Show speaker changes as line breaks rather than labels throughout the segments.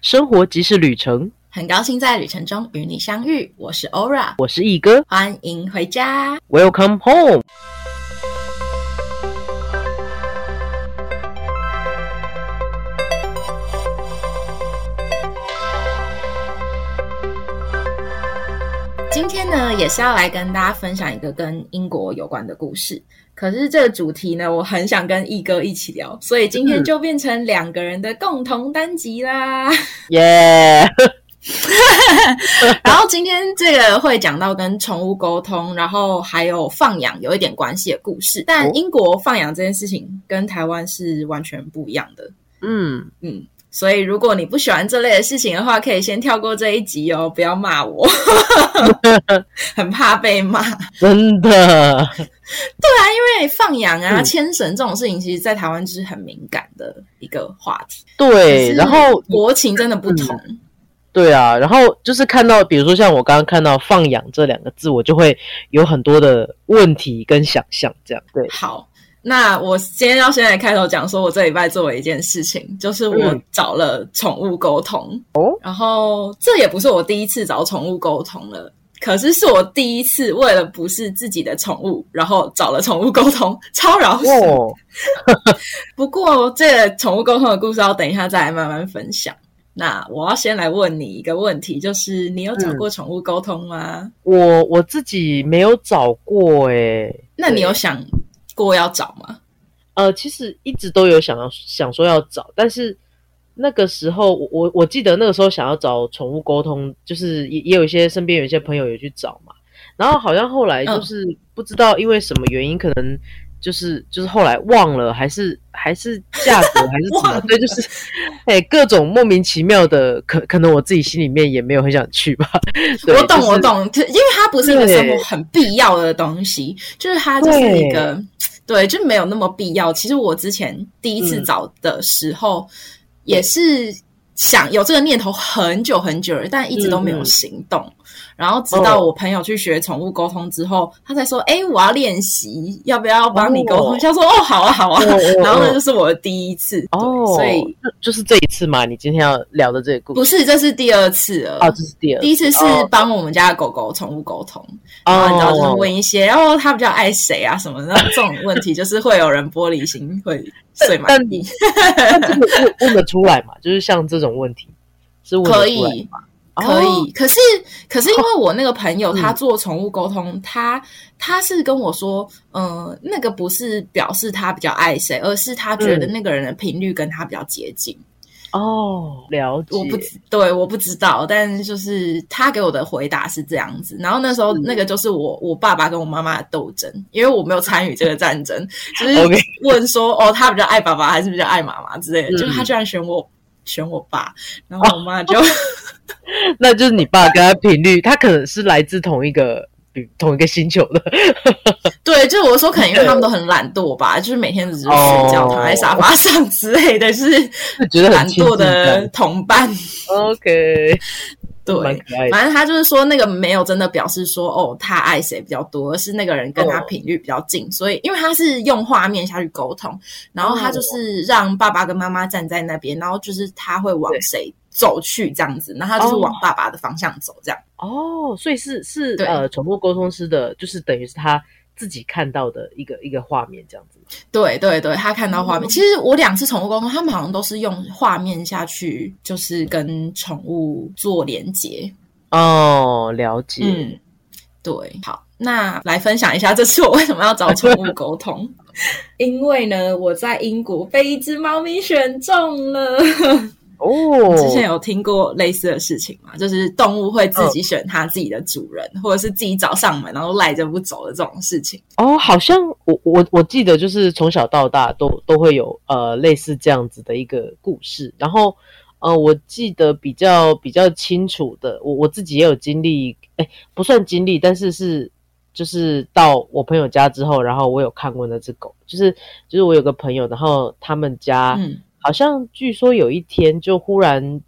生活即是旅程，
很高兴在旅程中与你相遇。我是 Ora，
我是毅哥，
欢迎回家。
Welcome home。
天呢，也是要来跟大家分享一个跟英国有关的故事。可是这个主题呢，我很想跟毅哥一起聊，所以今天就变成两个人的共同单集啦。
耶！
然后今天这个会讲到跟宠物沟通，然后还有放养有一点关系的故事。但英国放养这件事情跟台湾是完全不一样的。
嗯，
嗯，所以如果你不喜欢这类的事情的话，可以先跳过这一集哦，不要骂我，很怕被骂。
真的，
对啊，因为放羊啊、
嗯
牵绳这种事情，其实在台湾就是很敏感的一个话题。
对。然后，
国情真的不同。
对啊，然后就是看到，比如说像我刚刚看到“放养”这两个字，我就会有很多的问题跟想象，这样对。
好，那我今天要先来开头讲，说我这礼拜做了一件事情，就是我
嗯
找了宠物沟通。
哦，
然后这也不是我第一次找宠物沟通了。可是是我第一次为了不是自己的宠物，然后找了宠物沟通，超饶舌。
哦，
不过这个宠物沟通的故事要等一下再来慢慢分享。那我要先来问你一个问题，就是你有找过宠物沟通吗？
我我自己没有找过诶。
那你有想过要找吗？
呃，其实一直都有想要想说要找，但是那个时候我我我记得那个时候想要找宠物沟通，就是也也有一些身边有一些朋友也去找嘛，然后好像后来就是不知道因为什么原因，可能就是就是后来忘了，还是还是价格还是什么，
忘了
对，就是哎各种莫名其妙的，可可能我自己心里面也没有很想去吧。对
我懂，
就是
我懂，就因为它不是一个
对
生活很必要的东西，就是它就是一个对，就没有那么必要。其实我之前第一次
嗯
找的时候，也是想有这个念头很久很久了，但一直都没有行动。然后直到
哦
我朋友去学宠物沟通之后，他才说：“哎，我要练习，要不要帮你沟通？”
哦
他说：“哦，好啊，好啊。然后那
哦
就是我的第一次，
哦，
所以
就就是这一次嘛，你今天要聊的这个故事
不是，这是第二次了。
哦，这是第二次，
第一次是
哦
帮我们家的狗狗宠物沟通，然后你知道就问一些，然后，他比较爱谁啊什么的，那这种问题就是会有人玻璃心会碎满
但
地。
但这个问问得出来嘛？就是像这种问题是
可以
嘛？
可以，
哦
可是可是因为我那个朋友
嗯
他做宠物沟通，他他是跟我说，嗯、那个不是表示他比较爱谁，而是他觉得
嗯
那个人的频率跟他比较接近。
哦，了解。
我不知对，我不知道，但就是他给我的回答是这样子。然后那时候
嗯
那个就是我我爸爸跟我妈妈的斗争，因为我没有参与这个战争，就是问说哦，他比较爱爸爸还是比较爱妈妈之类的。
嗯
就是他居然选我选我爸，然后我妈就、
那就是你爸跟他频率，他可能是来自同一个同一个星球的。
对，就是我说可能因为他们都很懒惰吧，就是每天只是睡觉、
哦
躺在沙发上之类的，是
是觉得
懒惰的同伴。
OK，
对。反正他就是说，那个没有真的表示说哦，他爱谁比较多，而是那个人跟他
哦
频率比较近，所以因为他是用画面下去沟通，然后他就是让爸爸跟妈妈站在那边，然后就是他会往谁走去这样子，然后他就是
哦
往爸爸的方向走这样。
哦，所以是是呃，宠物沟通师的，就是等于是他自己看到的一个一个画面这样子。
对对对，他看到画面。
嗯
其实我两次宠物沟通，他们好像都是用画面下去，就是跟宠物做连接。
哦，了解。
嗯，对，好，那来分享一下这次我为什么要找宠物沟通。因为呢，我在英国被一只猫咪选中了。
哦，
之前有听过类似的事情吗？就是动物会自己选它自己的主人，或者是自己找上门，然后赖着不走的这种事情。
哦，好像我我我记得就是从小到大都都会有呃类似这样子的一个故事，然后呃我记得比较比较清楚的，我我自己也有经历，哎不算经历，但是是就是到我朋友家之后，然后我有看过那只狗，就是就是我有个朋友，然后他们家
嗯，
好像据说有一天就忽然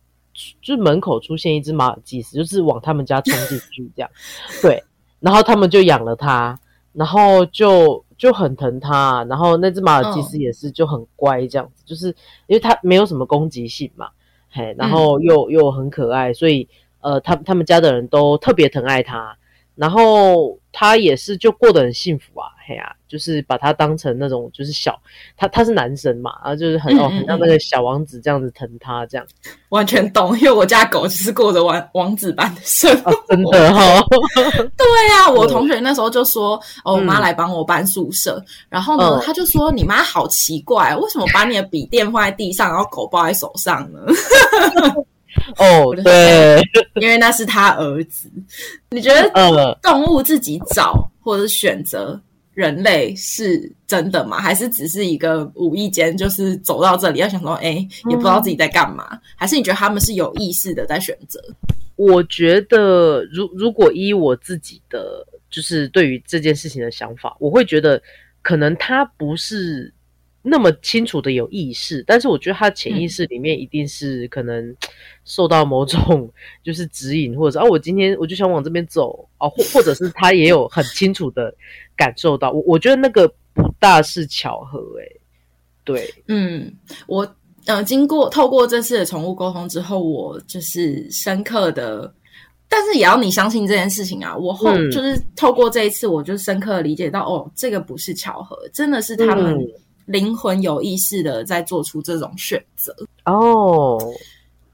就门口出现一只马尔济斯，就是往他们家冲进去这样，对，然后他们就养了它，然后就就很疼它，然后那只马尔济斯也是就很乖这样子，就是因为它没有什么攻击性嘛，嘿，然后又又很可爱，所以呃，他他们家的人都特别疼爱它，然后他也是就过得很幸福啊，嘿呀、就是把他当成那种就是小他他是男生嘛，然后就是很哦
嗯嗯
很像那个小王子这样子疼他这样，
完全懂，因为我家狗就是过着王王子般的生活。
哦、真的哈、
对啊，我同学那时候就说：“哦，我妈
嗯
来帮我搬宿舍。然后呢，
嗯
他就说：“你妈好奇怪，为什么把你的笔电放在地上，然后狗抱在手上呢？
哦 对，
因为那是他儿子。你觉得
呃
动物自己找或者选择人类是真的吗？还是只是一个无意间就是走到这里，要想说，哎，也不知道自己在干嘛？还是你觉得他们是有意识的在选择？
我觉得，如如果依我自己的就是对于这件事情的想法，我会觉得可能他不是那么清楚的有意识，但是我觉得他潜意识里面一定是可能受到某种就是指引，或者是啊，我今天我就想往这边走啊，或或者是他也有很清楚的感受到，我我觉得那个不大是巧合、欸，对，
嗯，我呃，经过透过这次的宠物沟通之后，我就是深刻的，但是也要你相信这件事情啊。我后、
嗯。
就是透过这一次，我就深刻的理解到，哦，这个不是巧合，真的是他们
嗯
灵魂有意识的在做出这种选择。
哦，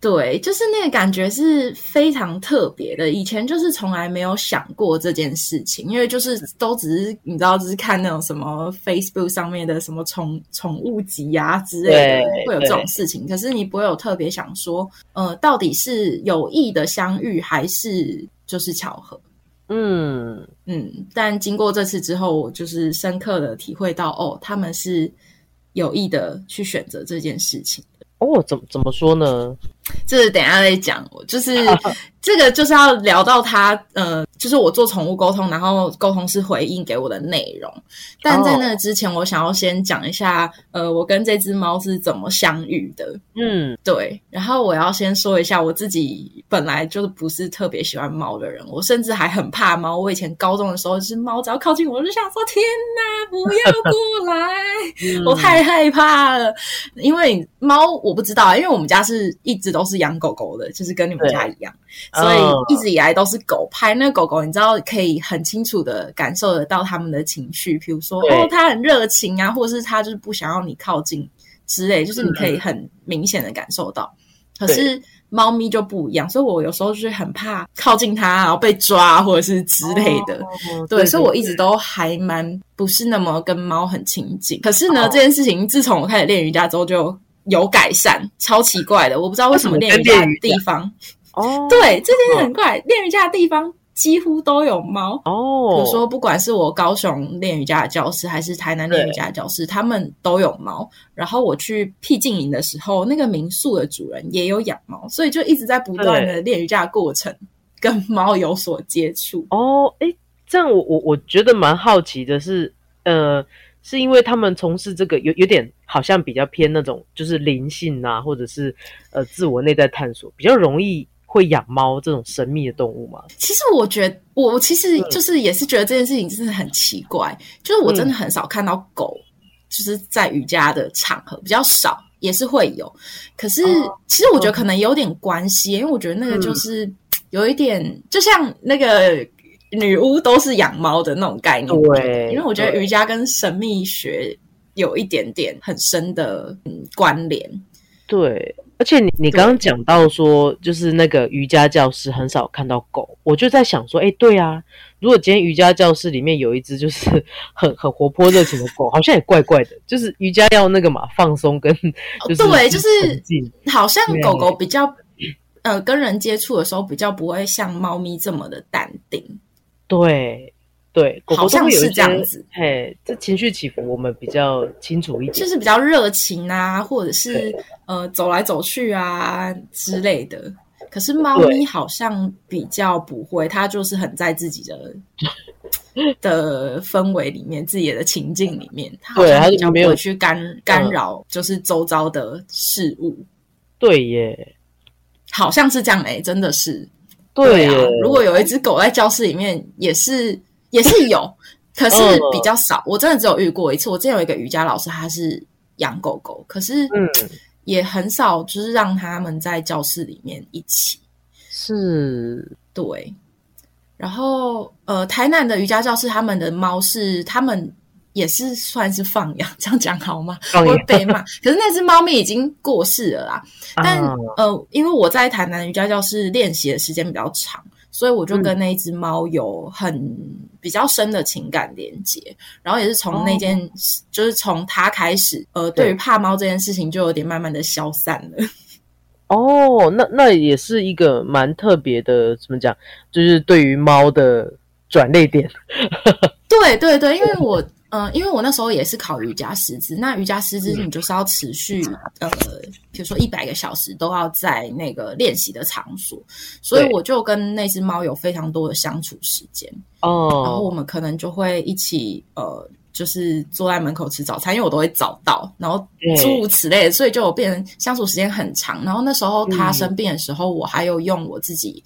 对，就是那个感觉是非常特别的。以前就是从来没有想过这件事情，因为就是都只是你知道，只是看那种什么 Facebook 上面的什么宠宠物集啊之类的
对，
会有这种事情。可是你不会有特别想说，呃，到底是有意的相遇，还是就是巧合？
嗯
嗯，但经过这次之后，我就是深刻的体会到，哦，他们是有意的去选择这件事情。
哦，怎么怎么说呢？
这等一下再讲，我就是 这个就是要聊到他呃，就是我做宠物沟通，然后沟通师回应给我的内容。但在那个之前，我想要先讲一下，呃，我跟这只猫是怎么相遇的。
嗯
对，然后我要先说一下，我自己本来就是不是特别喜欢猫的人，我甚至还很怕猫。我以前高中的时候，就是猫只要靠近我，我就想说：天哪，不要过来！
嗯
我太害怕了，因为猫我不知道，因为我们家是一直都是养狗狗的，就是跟你们家一样，所
哦
以一直以来都是狗派。那个狗狗，你知道可以很清楚的感受得到他们的情绪，比如说哦，它很热情啊，或者是它就是不想要你靠近之类，就是你可
嗯
以很明显的感受到。可是猫咪就不一样，所以我有时候就是很怕靠近它，然后被抓或者是之类的。
哦
对，所以我一直都还蛮不是那么跟猫很亲近。可是呢，
哦
这件事情自从我开始练瑜伽之后就有改善，超奇怪的。我不知道为什么练瑜伽的地方，
哦，
对这件事很怪，练瑜伽的地方几乎都有猫。
哦，
比如说，不管是我高雄练瑜伽的教室，还是台南练瑜伽的教室，他们都有猫。然后我去僻静营的时候，那个民宿的主人也有养猫，所以就一直在不断的练瑜伽的过程跟猫有所接触。
哦，诶，这样我我我觉得蛮好奇的是，呃，是因为他们从事这个有有点好像比较偏那种就是灵性啊，或者是呃自我内在探索，比较容易会养猫这种神秘的动物嘛？
其实我觉得，我其实
嗯
就是也是觉得这件事情真的很奇怪，就是我真的很少看到狗，就是在瑜伽的场合比较少，也是会有。可是
哦
其实我觉得可能有点关系，因为我觉得那个就是有一点，就像那个女巫都是养猫的那种概念。
对，
因为我觉得瑜伽跟神秘学有一点点很深的嗯关联。
对，而且你你刚刚讲到说，就是那个瑜伽教室很少看到狗，我就在想说，哎，对啊，如果今天瑜伽教室里面有一只就是很 很活泼热情的狗，好像也怪怪的。就是瑜伽要那个嘛，放松跟 就是
哦对就是好像狗狗比较呃跟人接触的时候，比较不会像猫咪这么的淡定。
对对，狗狗
好像是这样子，
嘿，这情绪起伏我们比较清楚一点。
就是比较热情啊，或者是呃走来走去啊之类的。可是猫咪好像比较不会，它就是很在自己的 的氛围里面，自己的情境里面，它好像比较
没有
会去干干扰，就是周遭的事物。
对耶，
好像是这样诶、真的是。啊
对啊，，
如果有一只狗在教室里面，也是 也是有，可是
嗯
比较少。我真的只有遇过一次。我之前有一个瑜伽老师，他是养狗狗，可是
嗯
也很少就是让他们在教室里面一起。
是，
对。然后呃，台南的瑜伽教室，他们的猫是他们。也是算是放养，这样讲好吗？会被骂。可是那只猫咪已经过世了啦。但呃，因为我在台南瑜伽教室练习的时间比较长，所以我就跟那一只猫有很比较深的情感连接。然后也是从那件，就是从它开始，呃，对于怕猫这件事情就有点慢慢的消散了。
哦，那那也是一个蛮特别的，怎么讲？就是对于猫的转泪点。
对对对，因为我。嗯，因为我那时候也是考瑜伽师资，那瑜伽师资你就是要持续呃，比如说一百个小时都要在那个练习的场所，所以我就跟那只猫有非常多的相处时间。哦。然后我们可能就会一起呃，就是坐在门口吃早餐，因为我都会早到，然后诸如此类，所以就变成相处时间很长。然后那时候它生病的时候，我还有用我自己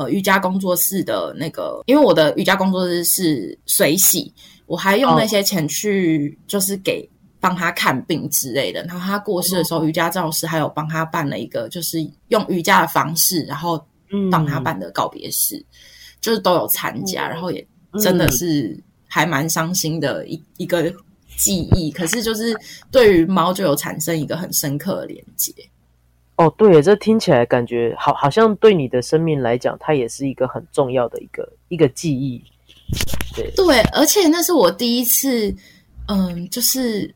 呃瑜伽工作室的那个，因为我的瑜伽工作室是水洗。我还用那些钱去，就是给帮他看病之类的。然后他过世的时候，瑜伽教师还有帮他办了一个，就是用瑜伽的方式，然后帮他办的告别式，就是都有参加。然后也真的是还蛮伤心的一一个记忆。可是就是对于猫就有产生一个很深刻的连接。
哦，对，这听起来感觉好，好像对你的生命来讲，它也是一个很重要的一个一个记忆。
对，对而且那是我第一次，嗯，就是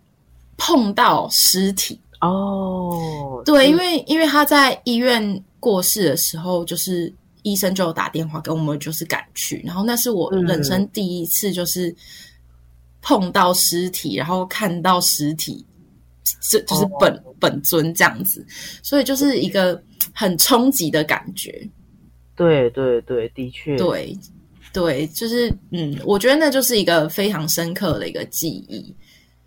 碰到尸体
哦。
对，因为因为他在医院过世的时候，就是医生就有打电话给我们，就是赶去。然后那是我人生第一次，就是碰到尸体，然后看到尸体，这就是本本尊这样子，所以就是一个很冲击的感觉。
对对对，的确
对。对，就是嗯，我觉得那就是一个非常深刻的一个记忆。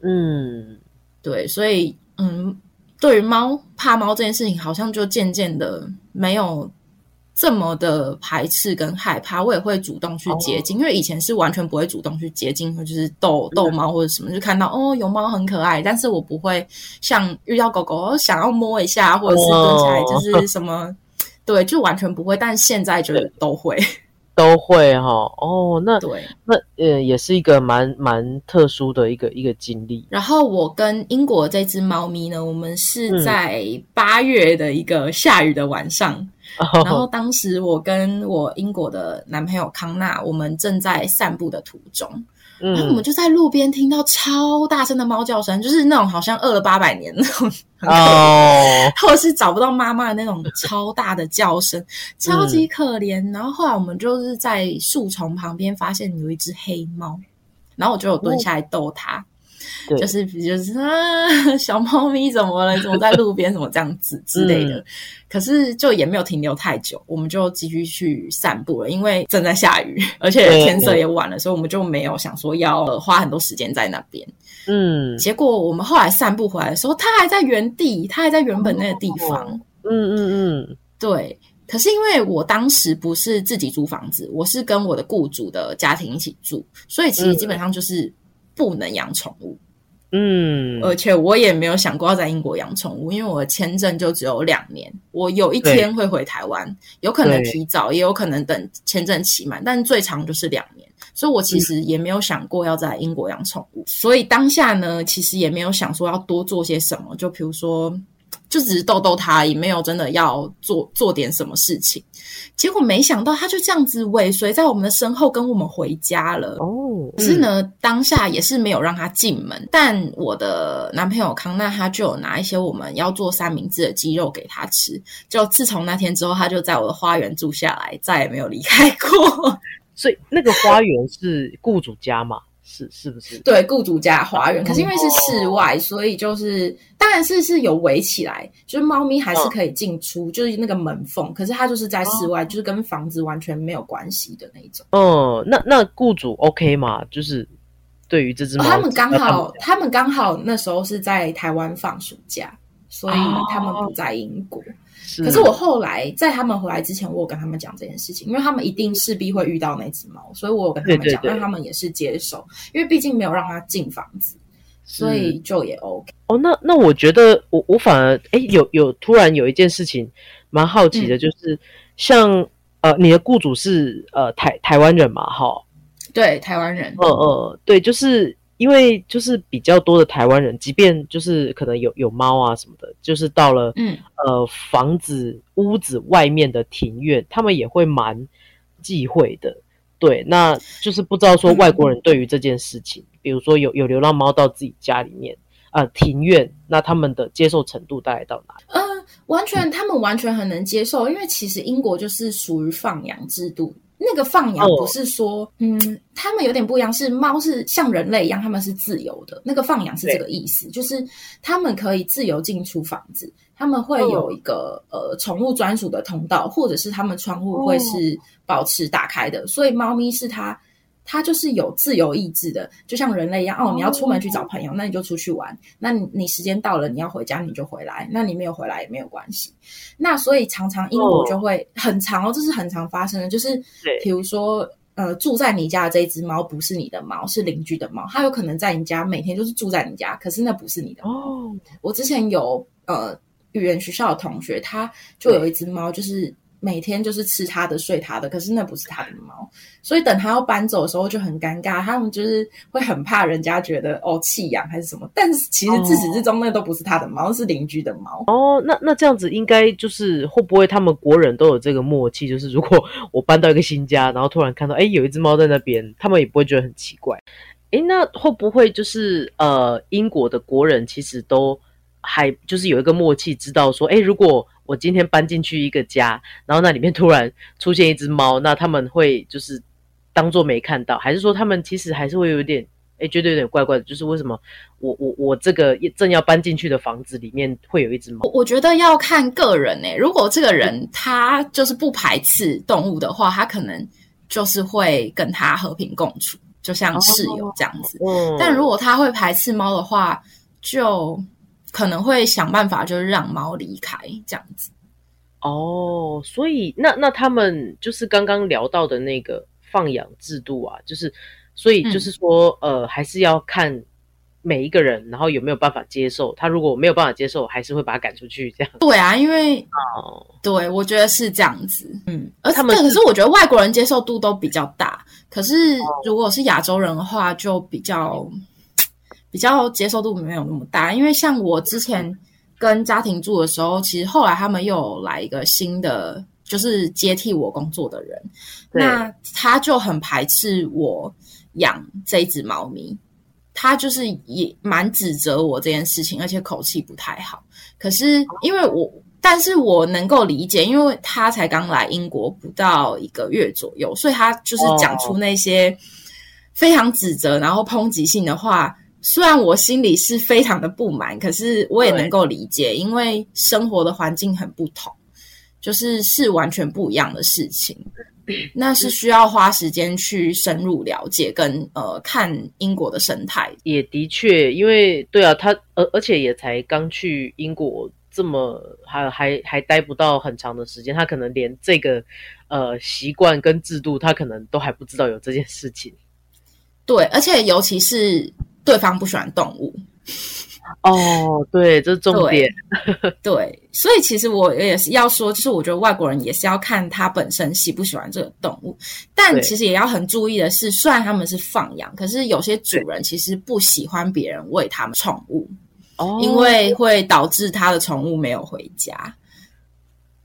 嗯，
对，所以嗯，对于猫怕猫这件事情，好像就渐渐的没有这么的排斥跟害怕。我也会主动去接近，因为以前是完全不会主动去接近，或就是逗逗猫或者什么，就看到哦有猫很可爱，但是我不会像遇到狗狗想要摸一下，或者是蹲起来就是什么，对，就完全不会。但现在就都会。
都会哈哦，那
对，
那呃也是一个蛮蛮特殊的一个一个经历。
然后我跟英国这只猫咪呢，我们是在八月的一个下雨的晚上，然后当时我跟我英国的男朋友康纳，我们正在散步的途中。然后我们就在路边听到超大声的猫叫声，就是那种好像饿了八百年那种，哦，或者是找不到妈妈的那种超大的叫声，超级可怜。然后后来我们就是在树丛旁边发现有一只黑猫，然后我就有蹲下来逗它。就是就是啊，小猫咪怎么了？怎么在路边？什么这样子之类的？可是就也没有停留太久，我们就继续去散步了。因为正在下雨，而且天色也晚了，所以我们就没有想说要花很多时间在那边。
嗯，
结果我们后来散步回来的时候，它还在原地，它还在原本那个地方。
嗯嗯嗯，
对。可是因为我当时不是自己租房子，我是跟我的雇主的家庭一起住，所以其实基本上就是。不能养宠物，
嗯，
而且我也没有想过要在英国养宠物，因为我的签证就只有两年，我有一天会回台湾，有可能提早，也有可能等签证期满，但最长就是两年，所以我其实也没有想过要在英国养宠物，所以当下呢，其实也没有想说要多做些什么，就比如说。就只是逗逗他，也没有真的要做做点什么事情。结果没想到，他就这样子尾随在我们的身后，跟我们回家了。
哦，
可是呢，当下也是没有让他进门。但我的男朋友康纳他就有拿一些我们要做三明治的鸡肉给他吃。就自从那天之后，他就在我的花园住下来，再也没有离开过。
所以那个花园是雇主家嘛？是是不是？
对，雇主家花园，可是因为是室外，所以就是当然是是有围起来，就是猫咪还是可以进出，就是那个门缝。可是它就是在室外，就是跟房子完全没有关系的那种。
嗯，那那雇主 OK 吗？就是对于这只猫，
他们刚好，他们刚好那时候是在台湾放暑假，所以他们不在英国。可是我后来在他们回来之前，我有跟他们讲这件事情，因为他们一定势必会遇到那只猫，所以我有跟他们讲，让他们也是接受，因为毕竟没有让它进房子，所以就也 OK。
哦，那那我觉得我我反而哎有有突然有一件事情蛮好奇的，就是像呃你的雇主是呃台台湾人嘛？哈，
对，台湾人。
呃呃，对，就是因为就是比较多的台湾人，即便就是可能有有猫啊什么的，就是到了
嗯
呃房子屋子外面的庭院，他们也会蛮忌讳的。对，那就是不知道说外国人对于这件事情，比如说有有流浪猫到自己家里面啊、庭院，那他们的接受程度大概到哪里？
嗯，完全，他们完全很能接受，因为其实英国就是属于放养制度。那个放养
哦
不是说，嗯，他们有点不一样，是猫是像人类一样，他们是自由的。那个放养是这个意思，就是他们可以自由进出房子，他们会有一个、呃宠物专属的通道，或者是他们窗户会是保持打开的，所以猫咪是它。它就是有自由意志的，就像人类一样。哦，你要出门去找朋友，那你就出去玩。那你你时间到了，你要回家你就回来。那你没有回来也没有关系。那所以常常英国就会很长哦，这是很常发生的，就是比如说。呃，住在你家的这一只猫不是你的猫，是邻居的猫。它有可能在你家每天就是住在你家，可是那不是你的猫。
哦，
我之前有呃语言学校的同学，他就有一只猫，就是每天就是吃它的、睡它的，可是那不是他的猫，所以等他要搬走的时候就很尴尬。他们就是会很怕人家觉得哦弃养还是什么，但是其实自始至终那都不是他的猫，是邻居的猫。
哦，那那这样子应该就是会不会他们国人都有这个默契？就是如果我搬到一个新家，然后突然看到哎有一只猫在那边，他们也不会觉得很奇怪。哎，那会不会就是呃英国的国人其实都还就是有一个默契，知道说哎如果我今天搬进去一个家，然后那里面突然出现一只猫，那他们会就是当做没看到，还是说他们其实还是会有点哎觉得有点怪怪的？就是为什么我我我这个正要搬进去的房子里面会有一只猫？
我我觉得要看个人诶、如果这个人他就是不排斥动物的话，他可能就是会跟他和平共处，就像室友这样子。
嗯，
但如果他会排斥猫的话，就可能会想办法就是让猫离开这样子。
哦，所以那那他们就是刚刚聊到的那个放养制度啊，就是所以就是说，呃，还是要看每一个人，然后有没有办法接受。他如果没有办法接受，还是会把他赶出去这样。
对啊，因为
哦，
对我觉得是这样子，嗯，而
他们
可是我觉得外国人接受度都比较大，可是如果是亚洲人的话，就比较比较接受度没有那么大，因为像我之前跟家庭住的时候，其实后来他们又有来一个新的，就是接替我工作的人，那他就很排斥我养这一只猫咪，他就是也蛮指责我这件事情，而且口气不太好。可是因为我，但是我能够理解，因为他才刚来英国不到一个月左右，所以他就是讲出那些非常指责然后抨击性的话。虽然我心里是非常的不满，可是我也能够理解，因为生活的环境很不同，就是是完全不一样的事情。那是需要花时间去深入了解跟呃看英国的生态。
也的确，因为对啊，他而而且也才刚去英国。这么还还还待不到很长的时间，他可能连这个呃习惯跟制度，他可能都还不知道有这件事情。
对，而且尤其是对方不喜欢动物，
哦，对，这是重点。
对，所以其实我也是要说，就是我觉得外国人也是要看他本身喜不喜欢这个动物，但其实也要很注意的是，虽然他们是放养，可是有些主人其实不喜欢别人喂他们宠物，
哦，
因为会导致他的宠物没有回家。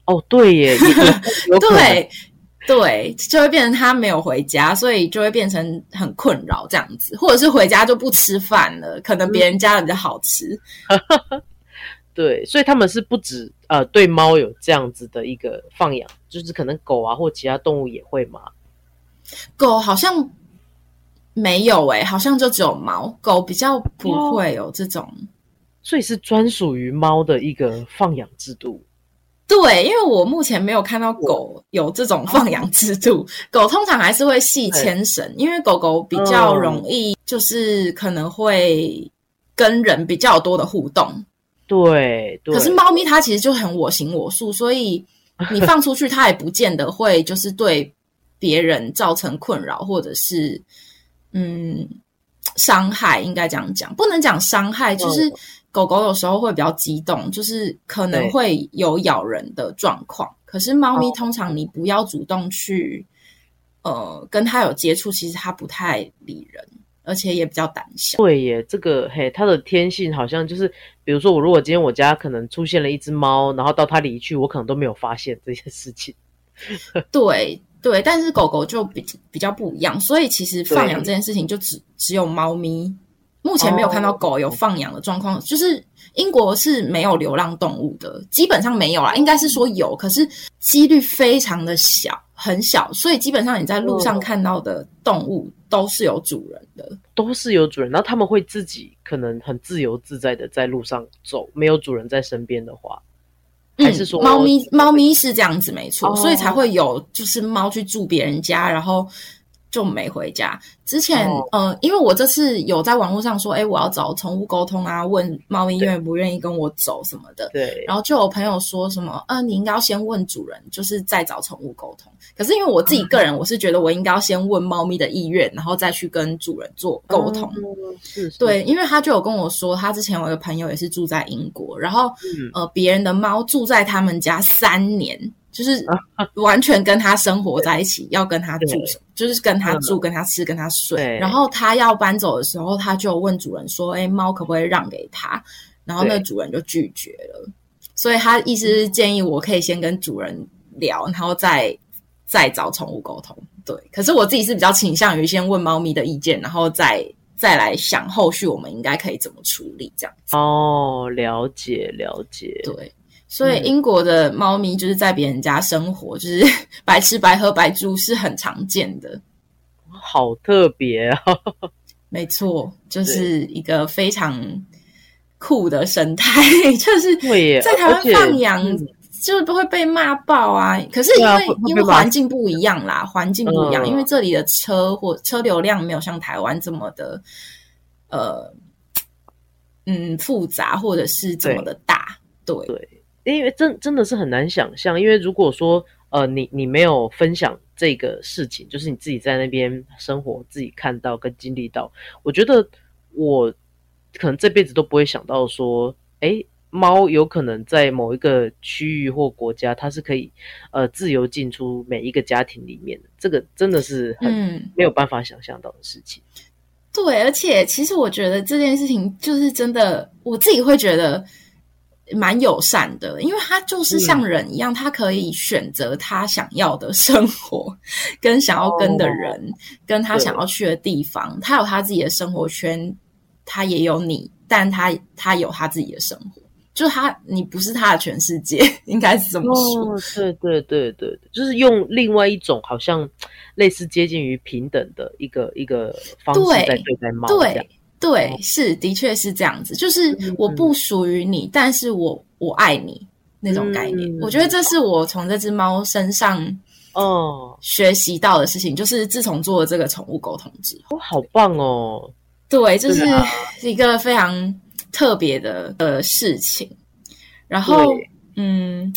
哦，对耶，
对对，就会变成他没有回家，所以就会变成很困扰这样子，或者是回家就不吃饭了，可能别人家的比较好吃。
对，所以他们是不止呃对猫有这样子的一个放养，就是可能狗啊或其他动物也会嘛。
狗好像没有诶、好像就只有猫，狗比较不会有这种。
所以是专属于猫的一个放养制度。
对，因为我目前没有看到狗有这种放养制度，狗通常还是会系牵绳，因为狗狗比较容易，就是可能会跟人比较多的互动。
对对，
可是猫咪它其实就很我行我素，所以你放出去，它也不见得会就是对别人造成困扰，或者是嗯，伤害，应该这样讲，不能讲伤害，就是狗狗有时候会比较激动，就是可能会有咬人的状况。可是猫咪通常你不要主动去，呃，跟它有接触，其实它不太理人。而且也比较胆小。
对耶，这个嘿，它的天性好像就是，比如说我如果今天我家可能出现了一只猫，然后到它离去，我可能都没有发现这件事情。
对对，但是狗狗就比比较不一样，所以其实放养这件事情就只只有猫咪，目前没有看到狗有放养的状况。就是英国是没有流浪动物的，基本上没有啦，应该是说有，可是几率非常的小。很小，所以基本上你在路上看到的动物都是有主人的，
都是有主人。然后他们会自己可能很自由自在的在路上走，没有主人在身边的话，还是说
猫咪猫咪是这样子没错，所以才会有就是猫去住别人家，然后。就没回家。之前，呃，因为我这次有在网络上说，哎，我要找宠物沟通啊，问猫咪愿不愿意跟我走什么的。
对。
然后就有朋友说什么，呃，你应该要先问主人，就是再找宠物沟通。可是因为我自己个人，我是觉得我应该要先问猫咪的意愿，然后再去跟主人做沟通。
是。
对，因为他就有跟我说，他之前有一个朋友也是住在英国，然后呃，别人的猫住在他们家三年。就是完全跟他生活在一起，要跟他住，就是跟他住、跟他吃、跟他睡。然后他要搬走的时候，他就问主人说：“哎，猫可不可以让给他？”然后那主人就拒绝了。所以他意思是建议我可以先跟主人聊，然后再再找宠物沟通。对，可是我自己是比较倾向于先问猫咪的意见，然后再再来想后续我们应该可以怎么处理这样。
哦，了解了解，
对。所以英国的猫咪就是在别人家生活，就是 白吃白喝白住是很常见的，
好特别啊！
没错，就是一个非常酷的生态，就是在台湾放养就不会被骂爆啊。可是因为因为环境不一样啦，环境不一样，因为这里的车或车流量没有像台湾这么的呃嗯复杂，或者是这么的大，对
对。因为真真的是很难想象，因为如果说呃你你没有分享这个事情，就是你自己在那边生活，自己看到跟经历到，我觉得我可能这辈子都不会想到说，哎，猫有可能在某一个区域或国家，它是可以呃自由进出每一个家庭里面的，这个真的是很没有办法想象到的事情。
对，而且其实我觉得这件事情就是真的，我自己会觉得。蛮友善的，因为他就是像人一样，他可以选择他想要的生活，跟想要跟的人，跟他想要去的地方。他有他自己的生活圈，他也有你，但他他有他自己的生活，就他你不是他的全世界，应该是这么说。
对对对对，就是用另外一种好像类似接近于平等的一个一个方式在对待猫。
对。对，是的确是这样子，就是我不属于你，但是我我爱你那种概念。我觉得这是我从这只猫身上哦学习到的事情，就是自从做了这个宠物沟通之后，
好棒哦！
对，就是一个非常特别的呃事情。然后，嗯。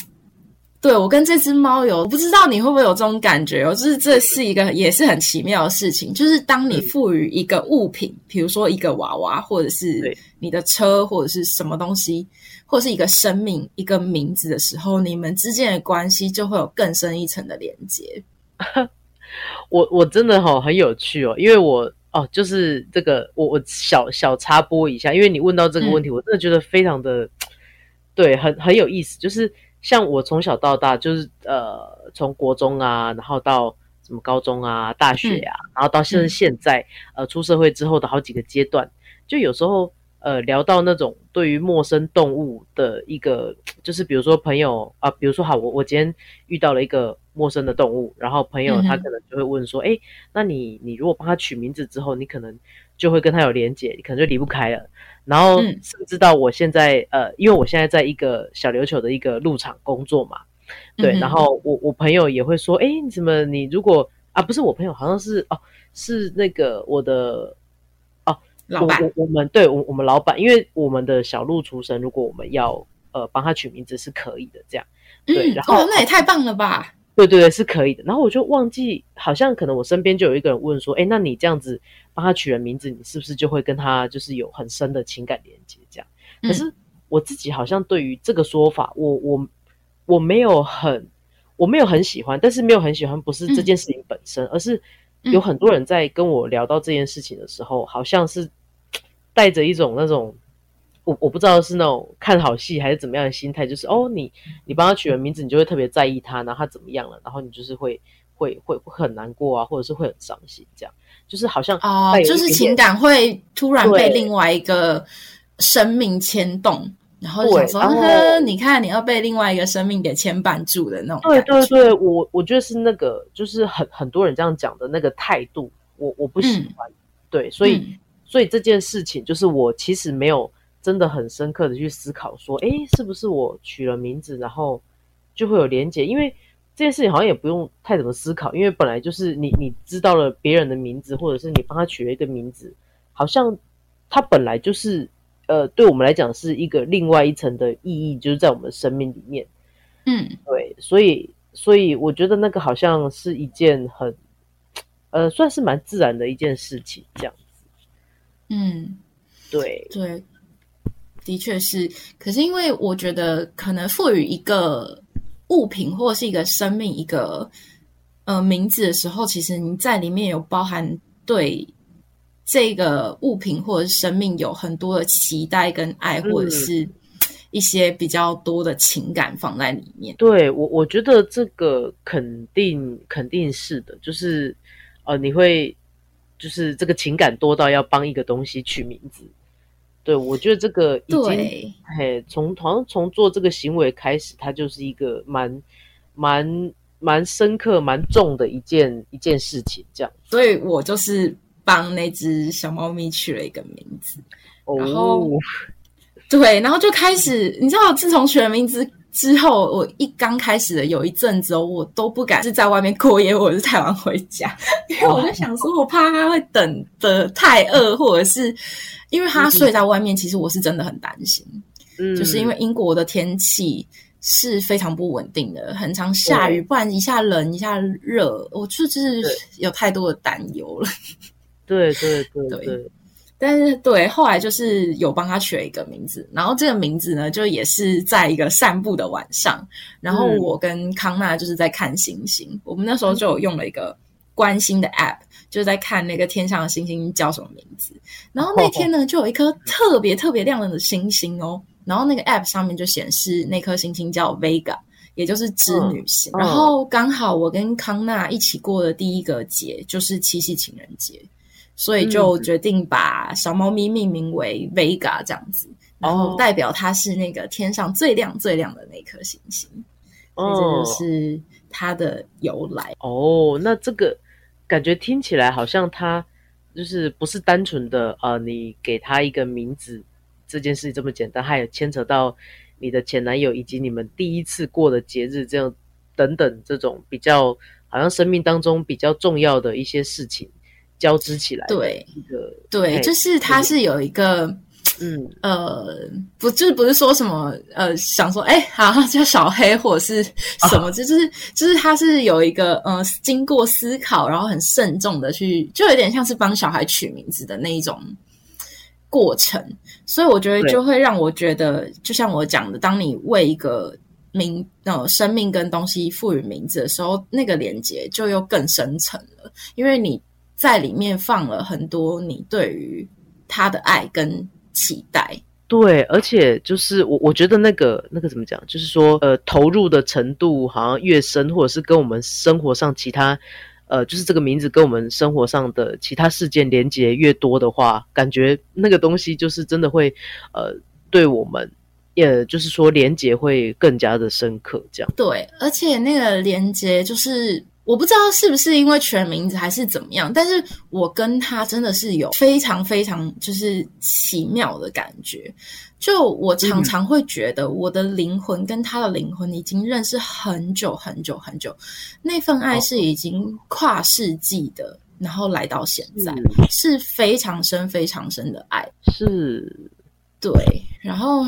对我跟这只猫有，我不知道你会不会有这种感觉哦，就是这是一个也是很奇妙的事情，就是当你赋予一个物品，比如说一个娃娃，或者是你的车，或者是什么东西，或者是一个生命、一个名字的时候，你们之间的关系就会有更深一层的连接。
我我真的哈很有趣哦，因为我哦就是这个我我小小插播一下，因为你问到这个问题，我真的觉得非常的对，很很有意思，就是。像我从小到大，就是呃，从国中啊，然后到什么高中啊、大学啊，然后到现在现在，呃，出社会之后的好几个阶段，就有时候呃聊到那种对于陌生动物的一个，就是比如说朋友啊，比如说好，我我今天遇到了一个陌生的动物，然后朋友他可能就会问说，哎，那你你如果帮他取名字之后，你可能就会跟他有连结，你可能就离不开了。然后甚至到我现在，呃，因为我现在在一个小琉球的一个鹿场工作嘛，对，然后我我朋友也会说，哎，你怎么你如果啊，不是我朋友，好像是哦，是那个我的哦，
老板，
我们对我我们老板，因为我们的小鹿出生，如果我们要呃帮他取名字是可以的，这样，对，然后
那也太棒了吧。
对对对，是可以的。然后我就忘记，好像可能我身边就有一个人问说：“哎，那你这样子帮他取了名字，你是不是就会跟他就是有很深的情感连接？”这样。可是我自己好像对于这个说法，我我我没有很我没有很喜欢，但是没有很喜欢不是这件事情本身，而是有很多人在跟我聊到这件事情的时候，好像是带着一种那种。我我不知道是那种看好戏还是怎么样的心态，就是哦，你你帮他取了名字，你就会特别在意他，然后他怎么样了，然后你就是会会会很难过啊，或者是会很伤心，这样就是好像
哦，就是情感会突然被另外一个生命牵动，然后想说，呵，你看你要被另外一个生命给牵绊住的那种。
对对对，我我觉得是那个，就是很很多人这样讲的那个态度，我我不喜欢。对，所以所以这件事情就是我其实没有。真的很深刻的去思考，说，哎，是不是我取了名字，然后就会有连结？因为这件事情好像也不用太怎么思考，因为本来就是你你知道了别人的名字，或者是你帮他取了一个名字，好像他本来就是，呃，对我们来讲是一个另外一层的意义，就是在我们的生命里面。
嗯，
对，所以所以我觉得那个好像是一件很，呃，算是蛮自然的一件事情，这样子。
嗯，
对
对。的确是，可是因为我觉得，可能赋予一个物品或者是一个生命一个呃名字的时候，其实你在里面有包含对这个物品或者是生命有很多的期待跟爱，或者是一些比较多的情感放在里面。
对我，我觉得这个肯定肯定是的，就是呃，你会就是这个情感多到要帮一个东西取名字。对，我觉得这个已经，嘿，从好像从做这个行为开始，它就是一个蛮蛮蛮深刻、蛮重的一件一件事情，这样。
所以我就是帮那只小猫咪取了一个名字，然后对，然后就开始，你知道，自从取了名字。之后，我一刚开始的有一阵子哦，我都不敢是在外面过夜，或者是太晚回家，因为我就想说，我怕他会等的太饿，或者是因为他睡在外面，其实我是真的很担心。嗯，就是因为英国的天气是非常不稳定的，很常下雨，不然一下冷一下热，我就是有太多的担忧了。
对对对对。
但是对，后来就是有帮他取了一个名字，然后这个名字呢，就也是在一个散步的晚上，然后我跟康纳就是在看星星，我们那时候就有用了一个关心的 app，就是在看那个天上的星星叫什么名字，然后那天呢，就有一颗特别特别亮的星星哦，然后那个 app 上面就显示那颗星星叫 Vega，也就是织女星，然后刚好我跟康纳一起过的第一个节就是七夕情人节。所以就决定把小猫咪命名为 Vega 这样子，然后代表它是那个天上最亮最亮的那颗星星。哦，这就是它的由来。
哦，那这个感觉听起来好像他就是不是单纯的呃，你给他一个名字这件事这么简单，还有牵扯到你的前男友以及你们第一次过的节日这样等等这种比较好像生命当中比较重要的一些事情。交织起来，
对对，就是他是有一个，
嗯。
呃，不就是不是说什么呃，想说哎，好 叫小黑或者是什么，就是就是他是有一个呃，经过思考，然后很慎重的去，就有点像是帮小孩取名字的那一种过程，所以我觉得就会让我觉得，就像我讲的，当你为一个名呃生命跟东西赋予名字的时候，那个连接就又更深层了，因为你。在里面放了很多你对于他的爱跟期待，
对，而且就是我我觉得那个那个怎么讲，就是说呃投入的程度好像越深，或者是跟我们生活上其他呃就是这个名字跟我们生活上的其他事件连接越多的话，感觉那个东西就是真的会呃对我们，也就是说连接会更加的深刻，这样
对，而且那个连接就是。我不知道是不是因为全名字还是怎么样，但是我跟他真的是有非常非常就是奇妙的感觉。就我常常会觉得，我的灵魂跟他的灵魂已经认识很久很久很久，那份爱是已经跨世纪的，然后来到现在是非常深非常深的爱。
是，
对，然后。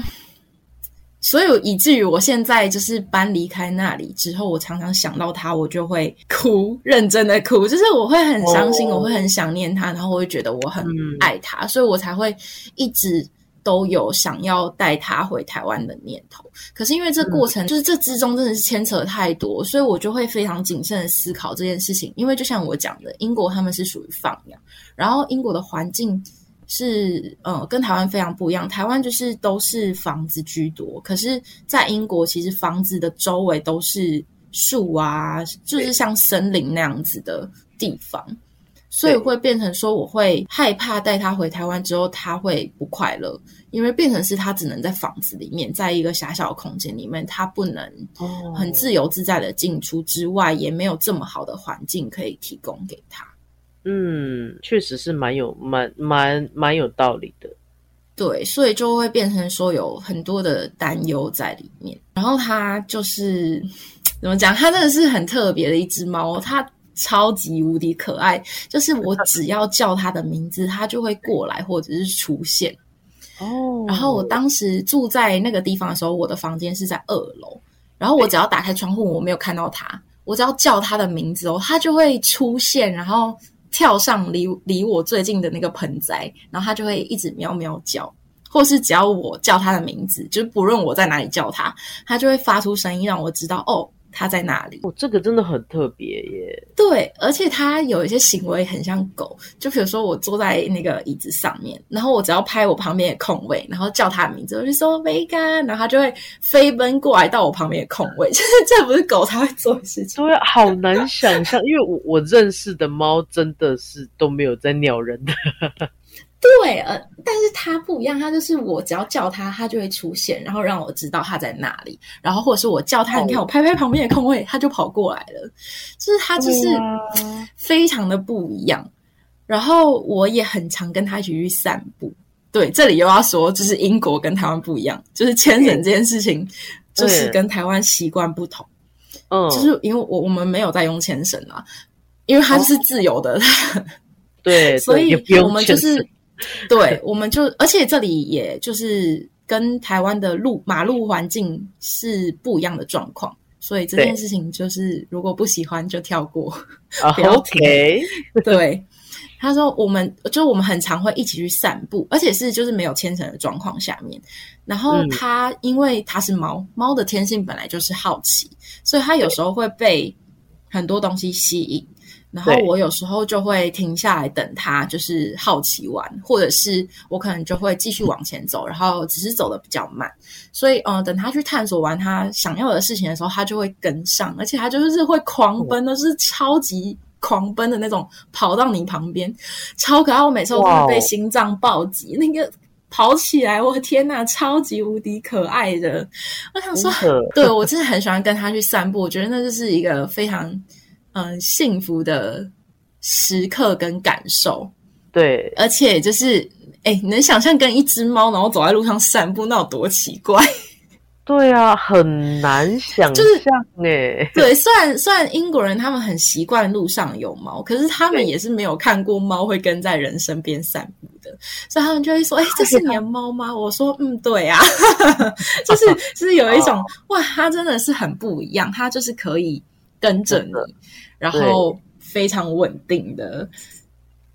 所以以至于我现在就是搬离开那里之后，我常常想到他，我就会哭，认真的哭，就是我会很伤心，我会很想念他，然后我会觉得我很爱他，所以我才会一直。都有想要带他回台湾的念头，可是因为这过程就是这之中真的是牵扯太多，所以我就会非常谨慎的思考这件事情。因为就像我讲的，英国他们是属于放养，然后英国的环境是呃跟台湾非常不一样。台湾就是都是房子居多，可是在英国其实房子的周围都是树啊，就是像森林那样子的地方。所以会变成说，我会害怕带他回台湾之后，他会不快乐，因为变成是他只能在房子里面，在一个狭小的空间里面，他不能很自由自在的进出之外，也没有这么好的环境可以提供给他。
嗯，确实是蛮有蛮蛮蛮有道理的。
对，所以就会变成说有很多的担忧在里面。然后它就是怎么讲？它真的是很特别的一只猫，它。超级无敌可爱，就是我 只要叫它的名字，它就会过来或者是出现。哦，然后我当时住在那个地方的时候，我的房间是在二楼，然后我只要打开窗户，我没有看到它，我只要叫它的名字哦，它就会出现，然后跳上离离我最近的那个盆栽，然后它就会一直喵喵叫，或是只要我叫它的名字，就是不论我在哪里叫它，它就会发出声音让我知道哦。它在哪里？
哦，这个真的很特别耶。
对，而且它有一些行为很像狗，就比如说我坐在那个椅子上面，然后我只要拍我旁边的空位，然后叫它的名字，我就说 Vega，然后它就会飞奔过来到我旁边的空位。就是这不是狗才会做的事情。
对，好难想象，因为我我认识的猫真的是都没有在鸟人的。
对，呃，但是他不一样，他就是我只要叫他，他就会出现，然后让我知道他在哪里，然后或者是我叫他，你看我拍拍旁边的空位，他就跑过来了，就是他就是非常的不一样。然后我也很常跟他一起去散步。对，这里又要说，就是英国跟台湾不一样，就是牵绳这件事情，就是跟台湾习惯不同。嗯，就是因为我我们没有在用牵绳啊，因为它是自由的。
对，
所以我们就是。对，我们就而且这里也就是跟台湾的路马路环境是不一样的状况，所以这件事情就是如果不喜欢就跳过。
OK，
对，他说我们就我们很常会一起去散步，而且是就是没有牵绳的状况下面。然后他因为他是猫，猫的天性本来就是好奇，所以他有时候会被很多东西吸引。然后我有时候就会停下来等他，就是好奇玩，或者是我可能就会继续往前走，然后只是走的比较慢。所以，嗯，等他去探索完他想要的事情的时候，他就会跟上，而且他就是会狂奔都，是超级狂奔的那种，跑到你旁边，超可爱。我每次都会被心脏暴击，那个跑起来，我天呐，超级无敌可爱的。我想说，对我真的很喜欢跟他去散步，我觉得那就是一个非常。嗯，幸福的时刻跟感受，
对，
而且就是，哎，你能想象跟一只猫，然后走在路上散步，那有多奇怪？
对啊，很难想象哎。
对，虽然虽然英国人他们很习惯路上有猫，可是他们也是没有看过猫会跟在人身边散步的，所以他们就会说：“哎，这是你的猫吗？”我说：“嗯，对啊。”就是就是有一种哇，它真的是很不一样，它就是可以跟着你。然后非常稳定的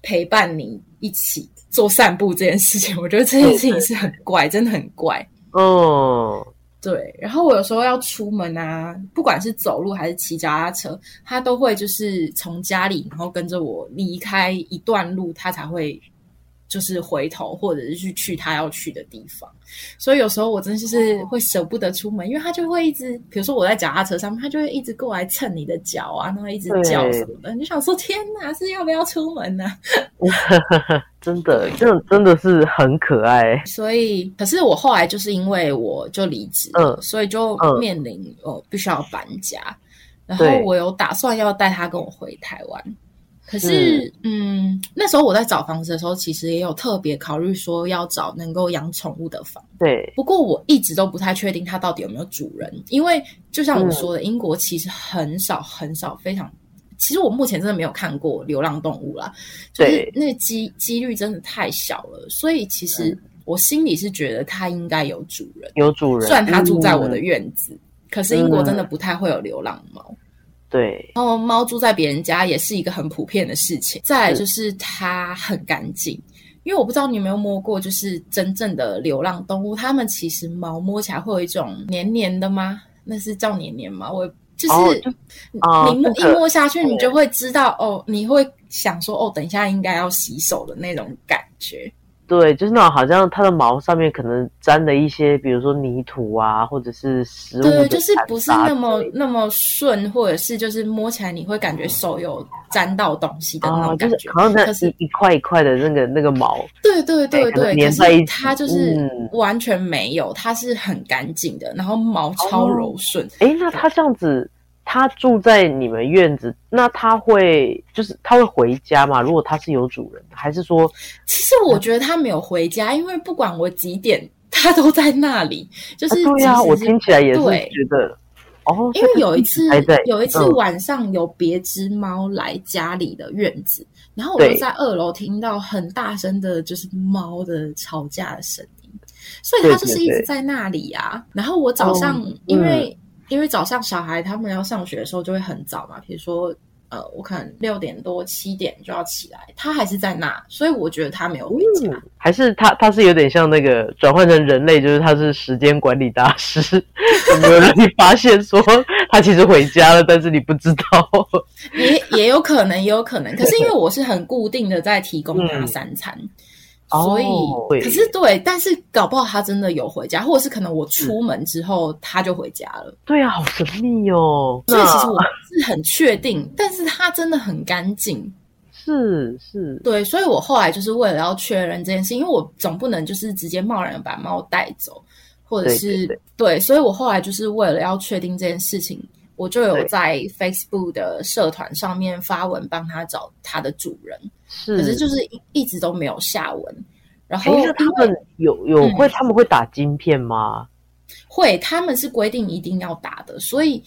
陪伴你一起做散步这件事情，我觉得这件事情是很怪，真的很怪。哦，对。然后我有时候要出门啊，不管是走路还是骑脚踏车，他都会就是从家里，然后跟着我离开一段路，他才会。就是回头，或者是去去他要去的地方，所以有时候我真的就是会舍不得出门，因为他就会一直，比如说我在脚踏车上面，他就会一直过来蹭你的脚啊，然后一直叫什么的，你就想说天哪，是要不要出门呢？
真的，这种真的是很可爱。
所以，可是我后来就是因为我就离职，嗯，所以就面临哦必须要搬家，然后我有打算要带他跟我回台湾。可是，嗯，那时候我在找房子的时候，其实也有特别考虑说要找能够养宠物的房。
对，
不过我一直都不太确定它到底有没有主人，因为就像我说的，英国其实很少很少，非常，其实我目前真的没有看过流浪动物啦，就是那几几率真的太小了，所以其实我心里是觉得它应该有主人，
有主人，
虽然它住在我的院子，可是英国真的不太会有流浪猫。
对，
然后猫住在别人家也是一个很普遍的事情。再来就是它很干净，因为我不知道你有没有摸过，就是真正的流浪动物，它们其实毛摸起来会有一种黏黏的吗？那是叫黏黏吗？我就是你摸一摸下去，你就会知道哦，你会想说哦，等一下应该要洗手的那种感觉。
对，就是那种好像它的毛上面可能沾了一些，比如说泥土啊，或者是食物。
对，就是不是那么那么顺，或者是就是摸起来你会感觉手有沾到东西的那种感觉。
好像那是一块一块的那个那个毛。
对对对对，
粘在一起。
它就是完全没有，它是很干净的，然后毛超柔顺。
哎，那它这样子。他住在你们院子，那他会就是他会回家吗？如果他是有主人，还是说？
其实我觉得他没有回家，因为不管我几点，他都在那里。就是
对
呀，
我听起来也是觉得哦。
因为有一次，有一次晚上有别只猫来家里的院子，然后我就在二楼听到很大声的，就是猫的吵架的声音，所以它就是一直在那里啊。然后我早上因为。因为早上小孩他们要上学的时候就会很早嘛，比如说呃，我可能六点多七点就要起来，他还是在那，所以我觉得他没有回家，
还是他他是有点像那个转换成人类，就是他是时间管理大师，有没有让你发现说他其实回家了，但是你不知道？
也也有可能，也有可能，可是因为 我是很固定的在提供他三餐。所以，可是对，但是搞不好他真的有回家，或者是可能我出门之后他就回家了。
对啊，好神秘哦。
所以其实我是很确定，但是他真的很干净。
是是，
对，所以我后来就是为了要确认这件事，因为我总不能就是直接贸然把猫带走，或者是对，所以我后来就是为了要确定这件事情，我就有在 Facebook 的社团上面发文帮他找他的主人。可是就是一一直都没有下文，然后
他们有有会他们会打晶片吗？
会，他们是规定一定要打的，所以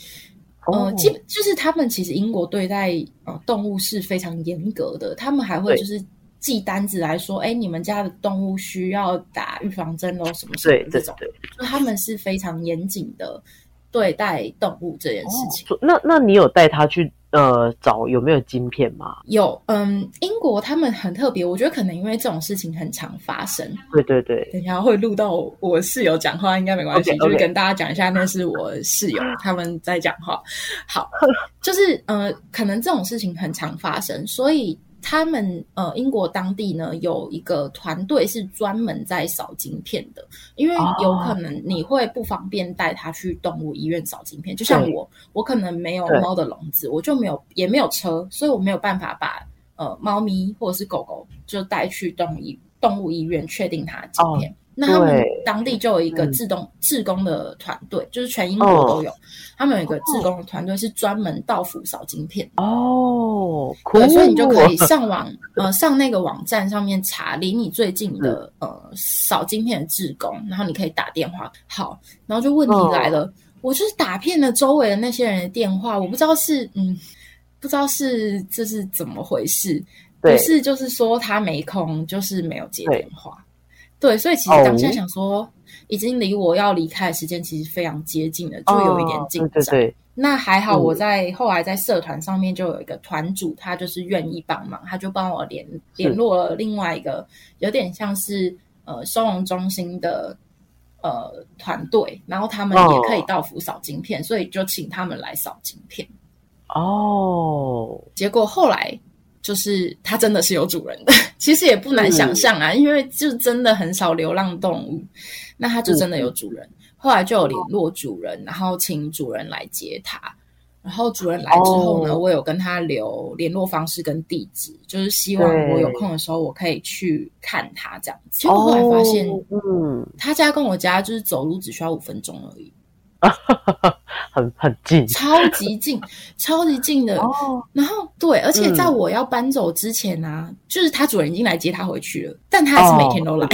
呃，基就是他们其实英国对待呃动物是非常严格的，他们还会就是寄单子来说，哎，你们家的动物需要打预防针哦，什么什么这种，就他们是非常严谨的对待动物这件事情。
那那你有带他去？呃，找有没有晶片吗？
有，嗯，英国他们很特别，我觉得可能因为这种事情很常发生。
对对对，
等下会录到我室友讲话，应该没关系，就是跟大家讲一下，那是我室友 他们在讲话。好，就是呃，可能这种事情很常发生，所以。他们呃，英国当地呢有一个团队是专门在扫晶片的，因为有可能你会不方便带它去动物医院扫晶片，就像我，我可能没有猫的笼子，我就没有也没有车，所以我没有办法把呃猫咪或者是狗狗就带去动物医动物医院确定它的晶片。那他们当地就有一个自动自工的团队，就是全英国都有。他们有一个自工的团队，是专门到府扫晶片。
哦，
对，所以你就可以上网，呃，上那个网站上面查离你最近的呃扫晶片的自工，然后你可以打电话。好，然后就问题来了，我就是打遍了周围的那些人的电话，我不知道是嗯，不知道是这是怎么回事，不是就是说他没空，就是没有接电话。对，所以其实当下想说，已经离我要离开的时间其实非常接近了，就有一点紧张。那还好，我在后来在社团上面就有一个团主，他就是愿意帮忙，他就帮我联联络了另外一个有点像是呃收容中心的呃团队，然后他们也可以到府扫晶片，所以就请他们来扫晶片。
哦，
结果后来。就是它真的是有主人的，其实也不难想象啊，因为就真的很少流浪动物，那它就真的有主人。后来就有联络主人，然后请主人来接它。然后主人来之后呢，我有跟他留联络方式跟地址，就是希望我有空的时候我可以去看他这样子。结果后来发现，嗯，他家跟我家就是走路只需要五分钟而已。
很很近，
超级近，超级近的。哦，然后对，而且在我要搬走之前呢，就是他主人已经来接他回去了，但他还是每天都来。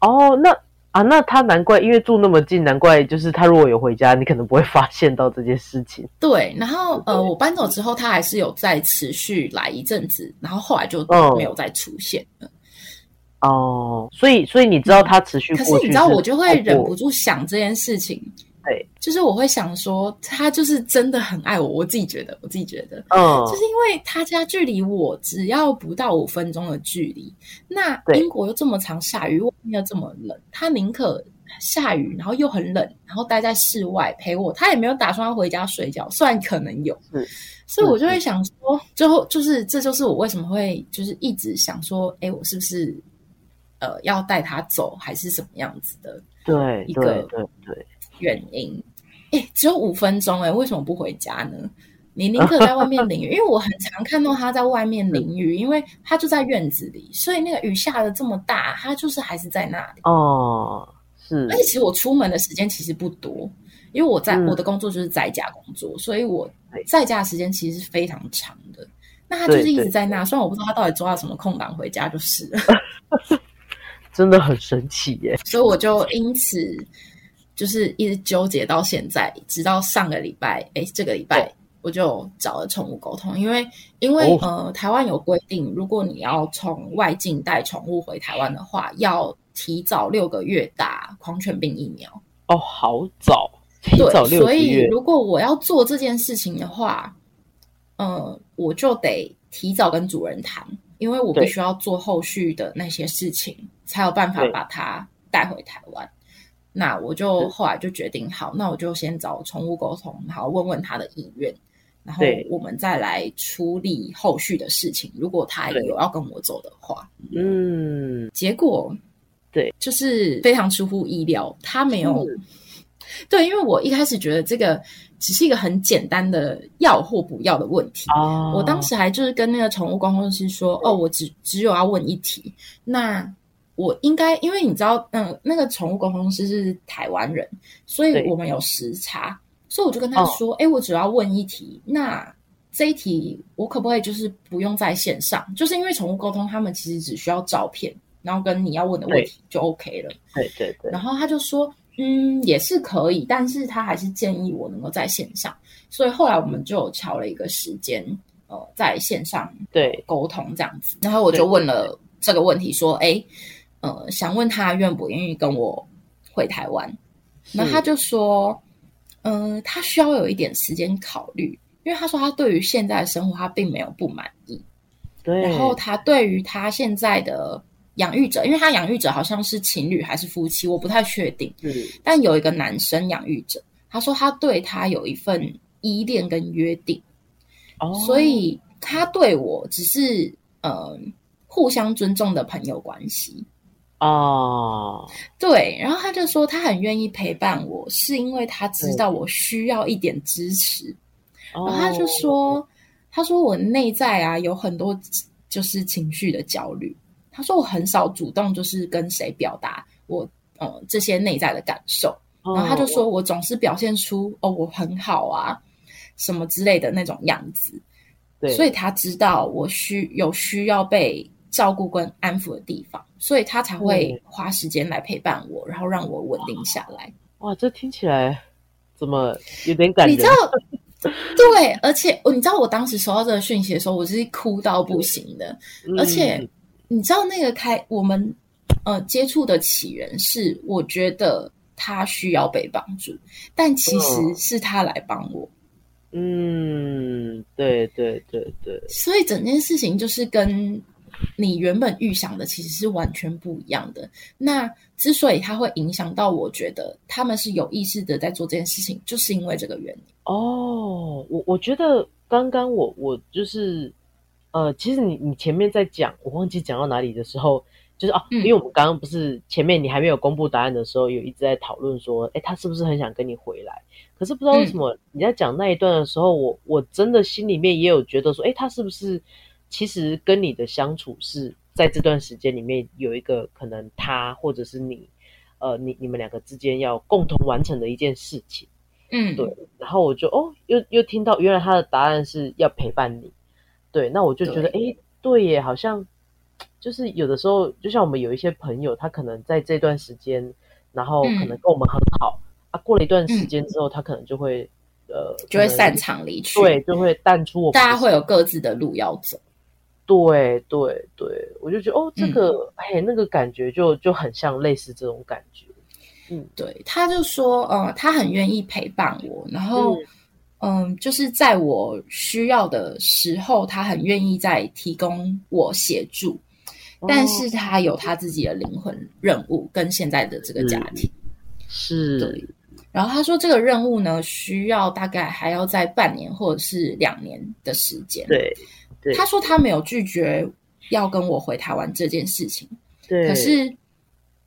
哦，那啊，那他难怪，因为住那么近，难怪就是他如果有回家，你可能不会发现到这件事情。
对，然后呃，我搬走之后，他还是有再持续来一阵子，然后后来就没有再出现了。
哦，所以所以你知道他持续
可是，你知道，我就会忍不住想这件事情，
对，
就是我会想说，他就是真的很爱我，我自己觉得，我自己觉得，
嗯，
就是因为他家距离我只要不到五分钟的距离，那英国又这么常下雨，外面又这么冷，他宁可下雨，然后又很冷，然后待在室外陪我，他也没有打算要回家睡觉，虽然可能有，
是。
所以我就会想说，最后就是这就是我为什么会就是一直想说，哎，我是不是呃要带他走，还是什么样子的
对对
一个
对对，
原因？哎，只有五分钟，哎，为什么不回家呢？你宁可在外面淋雨，因为我很常看到他在外面淋雨，因为他就在院子里，所以那个雨下的这么大，他就是还是在那里。
哦，是
而且其实我出门的时间其实不多，因为我在、
嗯
我的工作就是在家工作，所以我在家的时间其实是非常长的。那他就是一直在那，虽然我不知道他到底抓到什么空档回家就是了，
真的很神奇耶，
所以我就因此就是一直纠结到现在，直到上个礼拜，哎，这个礼拜我就找了宠物沟通，因为因为、
哦。
呃，台湾有规定，如果你要从外境带宠物回台湾的话，要提早六个月打狂犬病疫苗。
哦，好早，提早
对，所以
六个月，
如果我要做这件事情的话，呃，我就得提早跟主人谈，因为我必须要做后续的那些事情，才有办法把它带回台湾。那我就
是。
后来就决定，好，那我就先找宠物沟通，然后问问他的意愿，然后我们再来处理后续的事情。如果他
对。
有要跟我走的话，
嗯，
结果
对，
就是非常出乎意料，他没有
是
对，因为我一开始觉得这个只是一个很简单的要或不要的问题。
哦，
我当时还就是跟那个宠物沟通师说，哦，我只只有要问一题，那我应该，因为你知道，嗯、那个宠物沟通师是台湾人，所以我们有时差，所以我就跟他
哦
说，哎、我只要问一题，那这一题我可不可以就是不用在线上？就是因为宠物沟通，他们其实只需要照片，然后跟你要问的问题就 OK 了。
对对对，
然后他就说，嗯，也是可以，但是他还是建议我能够在线上，所以后来我们就敲了一个时间，呃，在线上
对
沟通这样子。然后我就问了这个问题，说，哎，呃，想问他愿不愿意跟我回台湾？那他就说，嗯、他需要有一点时间考虑，因为他说他对于现在的生活他并没有不满意，
对，
然后他对于他现在的养育者，因为他养育者好像是情侣还是夫妻，我不太确定。
是
但有一个男生养育者，他说他对他有一份依恋跟约定，
哦，
所以他对我只是呃互相尊重的朋友关系。
啊，
对，然后他就说他很愿意陪伴我，是因为他知道我需要一点支持。
然
然后他就说，他说我内在啊有很多就是情绪的焦虑。他说我很少主动就是跟谁表达我呃这些内在的感受。
哦，
然后他就说我总是表现出哦我很好啊什么之类的那种样子，
对，
所以他知道我需有需要被照顾跟安抚的地方，所以他才会花时间来陪伴我，然后让我稳定下来。
哇，这听起来怎么有点感觉？
你知道，对，而且你知道我当时收到这个讯息的时候，我是哭到不行的，
嗯。
而且你知道那个开我们呃接触的起源是，我觉得他需要被帮助，但其实
嗯。
是他来帮我，
嗯，对对对对，
所以整件事情就是跟你原本预想的其实是完全不一样的。那之所以它会影响到，我觉得他们是有意识的在做这件事情，就是因为这个原因。
哦，我我觉得刚刚我我就是呃，其实你你前面在讲，我忘记讲到哪里的时候，就是哦，
嗯
因为我们刚刚不是前面你还没有公布答案的时候，有一直在讨论说，哎，他是不是很想跟你回来？可是不知道为什么你在讲那一段的时候，我我真的心里面也有觉得说，哎，他是不是其实跟你的相处是在这段时间里面有一个可能他或者是你，呃，你你们两个之间要共同完成的一件事情。
嗯，
对，然后我就哦，又又听到原来他的答案是要陪伴你，对，那我就觉得哎，对耶，好像就是有的时候，就像我们有一些朋友，他可能在这段时间，然后可能跟我们很好、啊，过了一段时间之后，他可能就会呃，
就会散场离去。
对，就会淡出我们
大家会有各自的路要走。
对对对，我就觉得哦，这个哎，那个感觉就就很像类似这种感觉。
嗯，对，他就说，呃，他很愿意陪伴我，然后，嗯，就是在我需要的时候，他很愿意在提供我协助，但是他有他自己的灵魂任务跟现在的这个家庭
是。
对，然后他说这个任务呢，需要大概还要在半年或者是两年的时间。
对，
他说他没有拒绝要跟我回台湾这件事情，
对，
可是。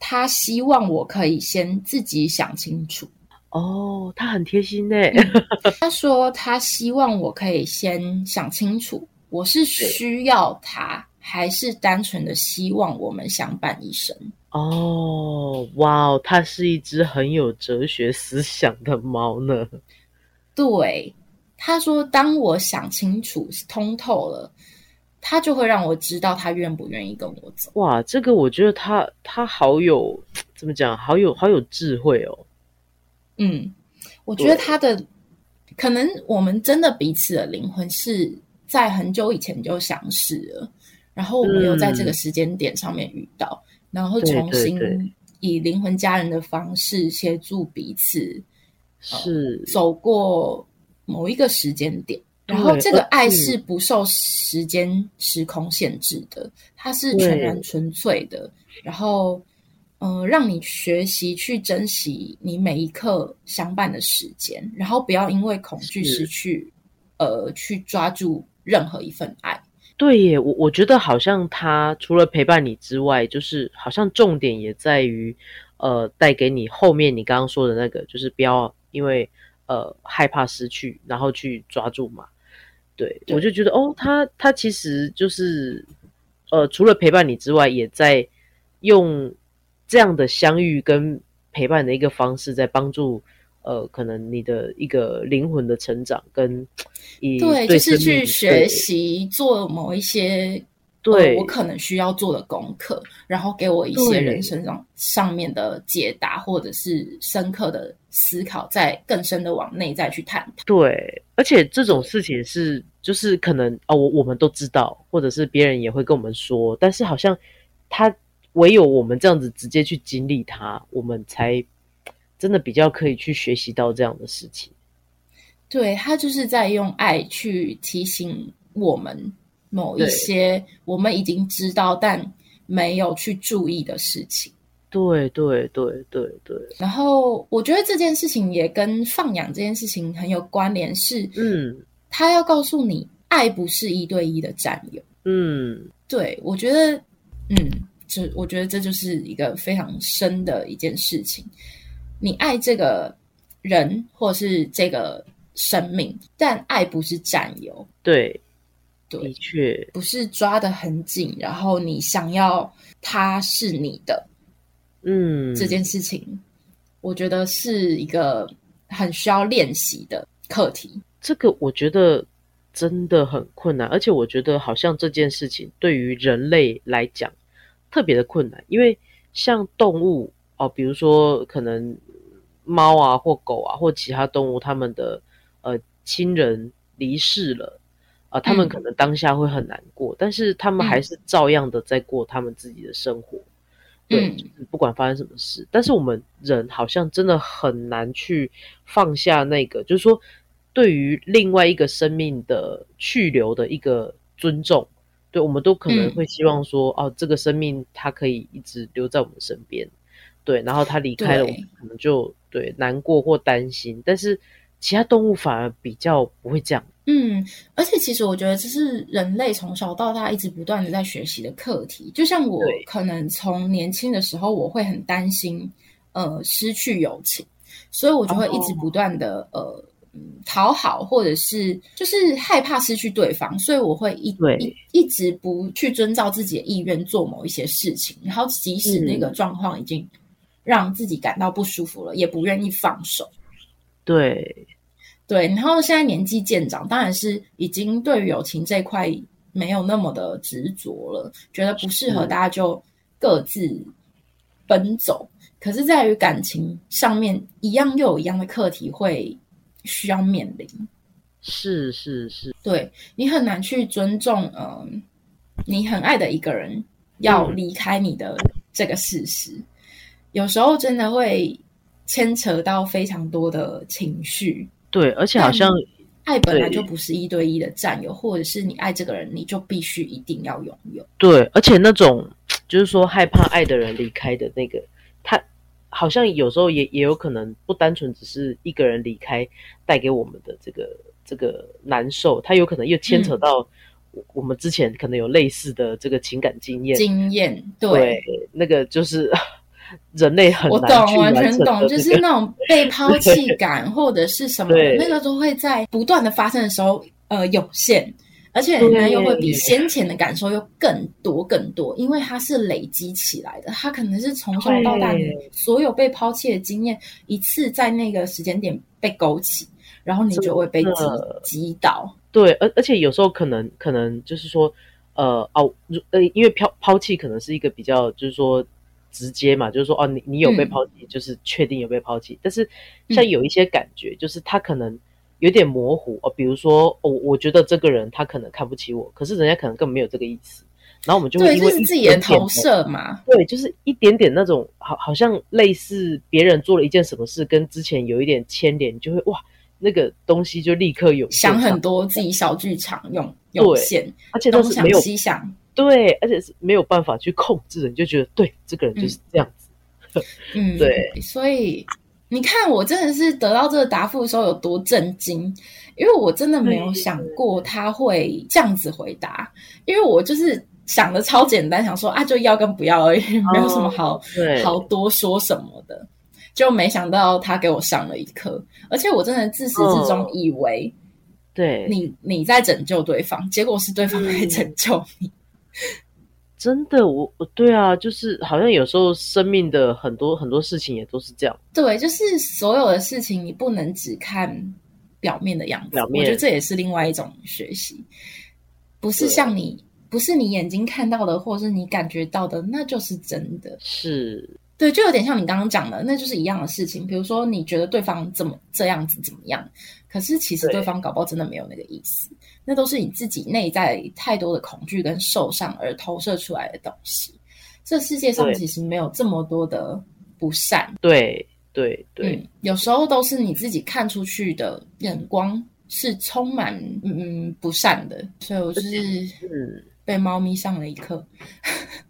他希望我可以先自己想清楚
哦，他很贴心呢。
他说他希望我可以先想清楚，我是需要他，还是单纯的希望我们相伴一生？
哦，哇哦，它是一只很有哲学思想的猫呢。
对，他说，当我想清楚、通透了。他就会让我知道他愿不愿意跟我走。
哇，这个我觉得他他好有怎么讲，好有好有智慧哦。
嗯，我觉得他的可能我们真的彼此的灵魂是在很久以前就相识了，然后我们又在这个时间点上面遇到，然后重新以灵魂家人的方式协助彼此，
是
走过某一个时间点。然后这个爱是不受时间时空限制的，它是全然纯粹的。然后，嗯，让你学习去珍惜你每一刻相伴的时间，然后不要因为恐惧失去，呃，去抓住任何一份爱。
对耶，我我觉得好像他除了陪伴你之外，就是好像重点也在于，呃，带给你后面你刚刚说的那个，就是不要因为呃害怕失去，然后去抓住嘛。对，我就觉得哦，他他其实就是，呃，除了陪伴你之外，也在用这样的相遇跟陪伴的一个方式，在帮助呃，可能你的一个灵魂的成长，跟以
对，就是去学习做某一些。
对，
我可能需要做的功课，然后给我一些人生上上面的解答，或者是深刻的思考，再更深的往内在去探讨。
对，而且这种事情是，就是可能哦，我我们都知道，或者是别人也会跟我们说，但是好像他唯有我们这样子直接去经历它，我们才真的比较可以去学习到这样的事情。
对他就是在用爱去提醒我们。某一些我们已经知道但没有去注意的事情，
对对对对对。
然后我觉得这件事情也跟放养这件事情很有关联，是
嗯，
他要告诉你，爱不是一对一的占有。
嗯，
对，我觉得，嗯，这我觉得这就是一个非常深的一件事情。你爱这个人或是这个生命，但爱不是占有。
对。的确
不是抓的很紧，然后你想要他是你的，
嗯，
这件事情，我觉得是一个很需要练习的课题。
这个我觉得真的很困难，而且我觉得好像这件事情对于人类来讲特别的困难，因为像动物哦，比如说可能猫啊或狗啊或其他动物，他们的呃亲人离世了。啊，他们可能当下会很难过，但是他们还是照样的在过他们自己的生活。对，不管发生什么事，但是我们人好像真的很难去放下那个，就是说，对于另外一个生命的去留的一个尊重，对我们都可能会希望说，哦，这个生命它可以一直留在我们身边。对，然后他离开了，我们可能就对难过或担心，但是其他动物反而比较不会这样。
嗯，而且其实我觉得这是人类从小到大一直不断的在学习的课题。就像我可能从年轻的时候，我会很担心呃失去友情，所以我就会一直不断的呃讨好，或者是就是害怕失去对方，所以我会一一一直不去遵照自己的意愿做某一些事情，然后即使那个状况已经让自己感到不舒服了，也不愿意放手。
对。
对，然后现在年纪渐长，当然是已经对于友情这块没有那么的执着了，觉得不适合大家就各自奔走。可是，在于感情上面，一样又有一样的课题会需要面临。
是是是，
对你很难去尊重，嗯，你很爱的一个人要离开你的这个事实，有时候真的会牵扯到非常多的情绪。
对，而且好像
爱本来就不是一对一的占有，或者是你爱这个人，你就必须一定要拥有。
对，而且那种就是说害怕爱的人离开的那个，他好像有时候也也有可能不单纯只是一个人离开带给我们的这个。这个难受，他有可能又牵扯到我们之前可能有类似的这个情感经验。
经验对，
那个就是人类很
我懂，完全懂，就是那种 被抛弃感或者是什么，那个都会在不断的发生的时候呃涌现，而且呢又会比先前的感受又更多更多，因为它是累积起来的，它可能是从小到大所有被抛弃的经验一次在那个时间点被勾起。然后你就会被击击倒，
对，而而且有时候可能可能就是说，呃哦，呃，因为抛抛弃可能是一个比较就是说直接嘛，就是说哦，你你有被抛弃，就是确定有被抛弃。但是像有一些感觉，就是他可能有点模糊哦，比如说哦，我觉得这个人他可能看不起我，可是人家可能根本没有这个意思。然后我们就会因为
自己的投射嘛，
对，就是一点点那种好，好像类似别人做了一件什么事，跟之前有一点牵连，就会哇。那个东西就立刻有
想很多自己小剧场用涌现，
而且都是没有
西想，
对，而且是没有办法去控制的，你就觉得对这个人就是这样子，
嗯，
对，
所以你看我真的是得到这个答复的时候有多震惊，因为我真的没有想过他会这样子回答，因为我就是想的超简单，想说啊就要跟不要而已，没有什么好好多说什么的。就没想到他给我上了一课，而且我真的自始至终以为，
对。
你你在拯救对方，结果是对方在拯救你。
真的，我我对啊，就是好像有时候生命的很多很多事情也都是这样。
对，就是所有的事情你不能只看表面的样子。我觉得这也是另外一种学习，不是像你不是你眼睛看到的，或是你感觉到的，那就是真的。
是。
对，就有点像你刚刚讲的，那就是一样的事情。比如说，你觉得对方怎么这样子怎么样，可是其实对方搞不好真的没有那个意思，那都是你自己内在太多的恐惧跟受伤而投射出来的东西。这世界上其实没有这么多的不善，
对对对，
有时候都是你自己看出去的眼光是充满嗯不善的，所以我就是嗯。被猫咪上了一课，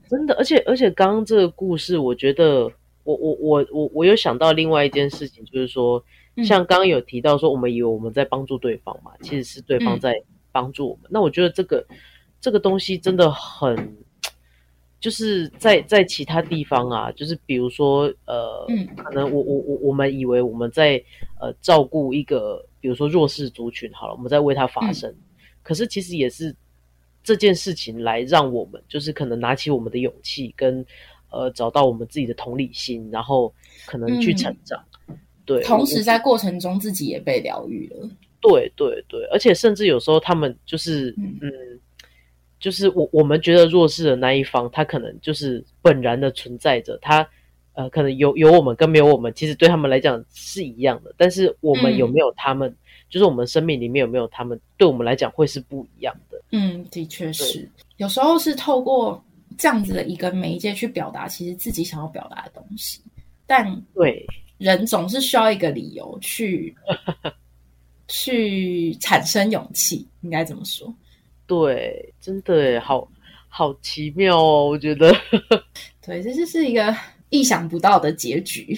真的，而且而且，刚刚这个故事，我觉得，我我我我我有想到另外一件事情，就是说，像刚刚有提到说，我们以为我们在帮助对方嘛，其实是对方在帮助我们。那我觉得这个这个东西真的很，就是在在其他地方啊，就是比如说，呃，可能我我我我们以为我们在呃照顾一个，比如说弱势族群，好了，我们在为他发声，可是其实也是。这件事情来让我们就是可能拿起我们的勇气，跟呃找到我们自己的同理心，然后可能去成长。对，
同时在过程中自己也被疗愈了。
对对对，而且甚至有时候他们就是嗯，就是我我们觉得弱势的那一方，他可能就是本然的存在着，他呃可能有有我们跟没有我们，其实对他们来讲是一样的。但是我们有没有他们？就是我们生命里面有没有他们，对我们来讲会是不一样的。
嗯，的确是，有时候是透过这样子的一个媒介去表达，其实自己想要表达的东西。但
对
人总是需要一个理由去去产生勇气，应该怎么说？
对，真的好好奇妙哦，我觉得。
对，这就是一个意想不到的结局。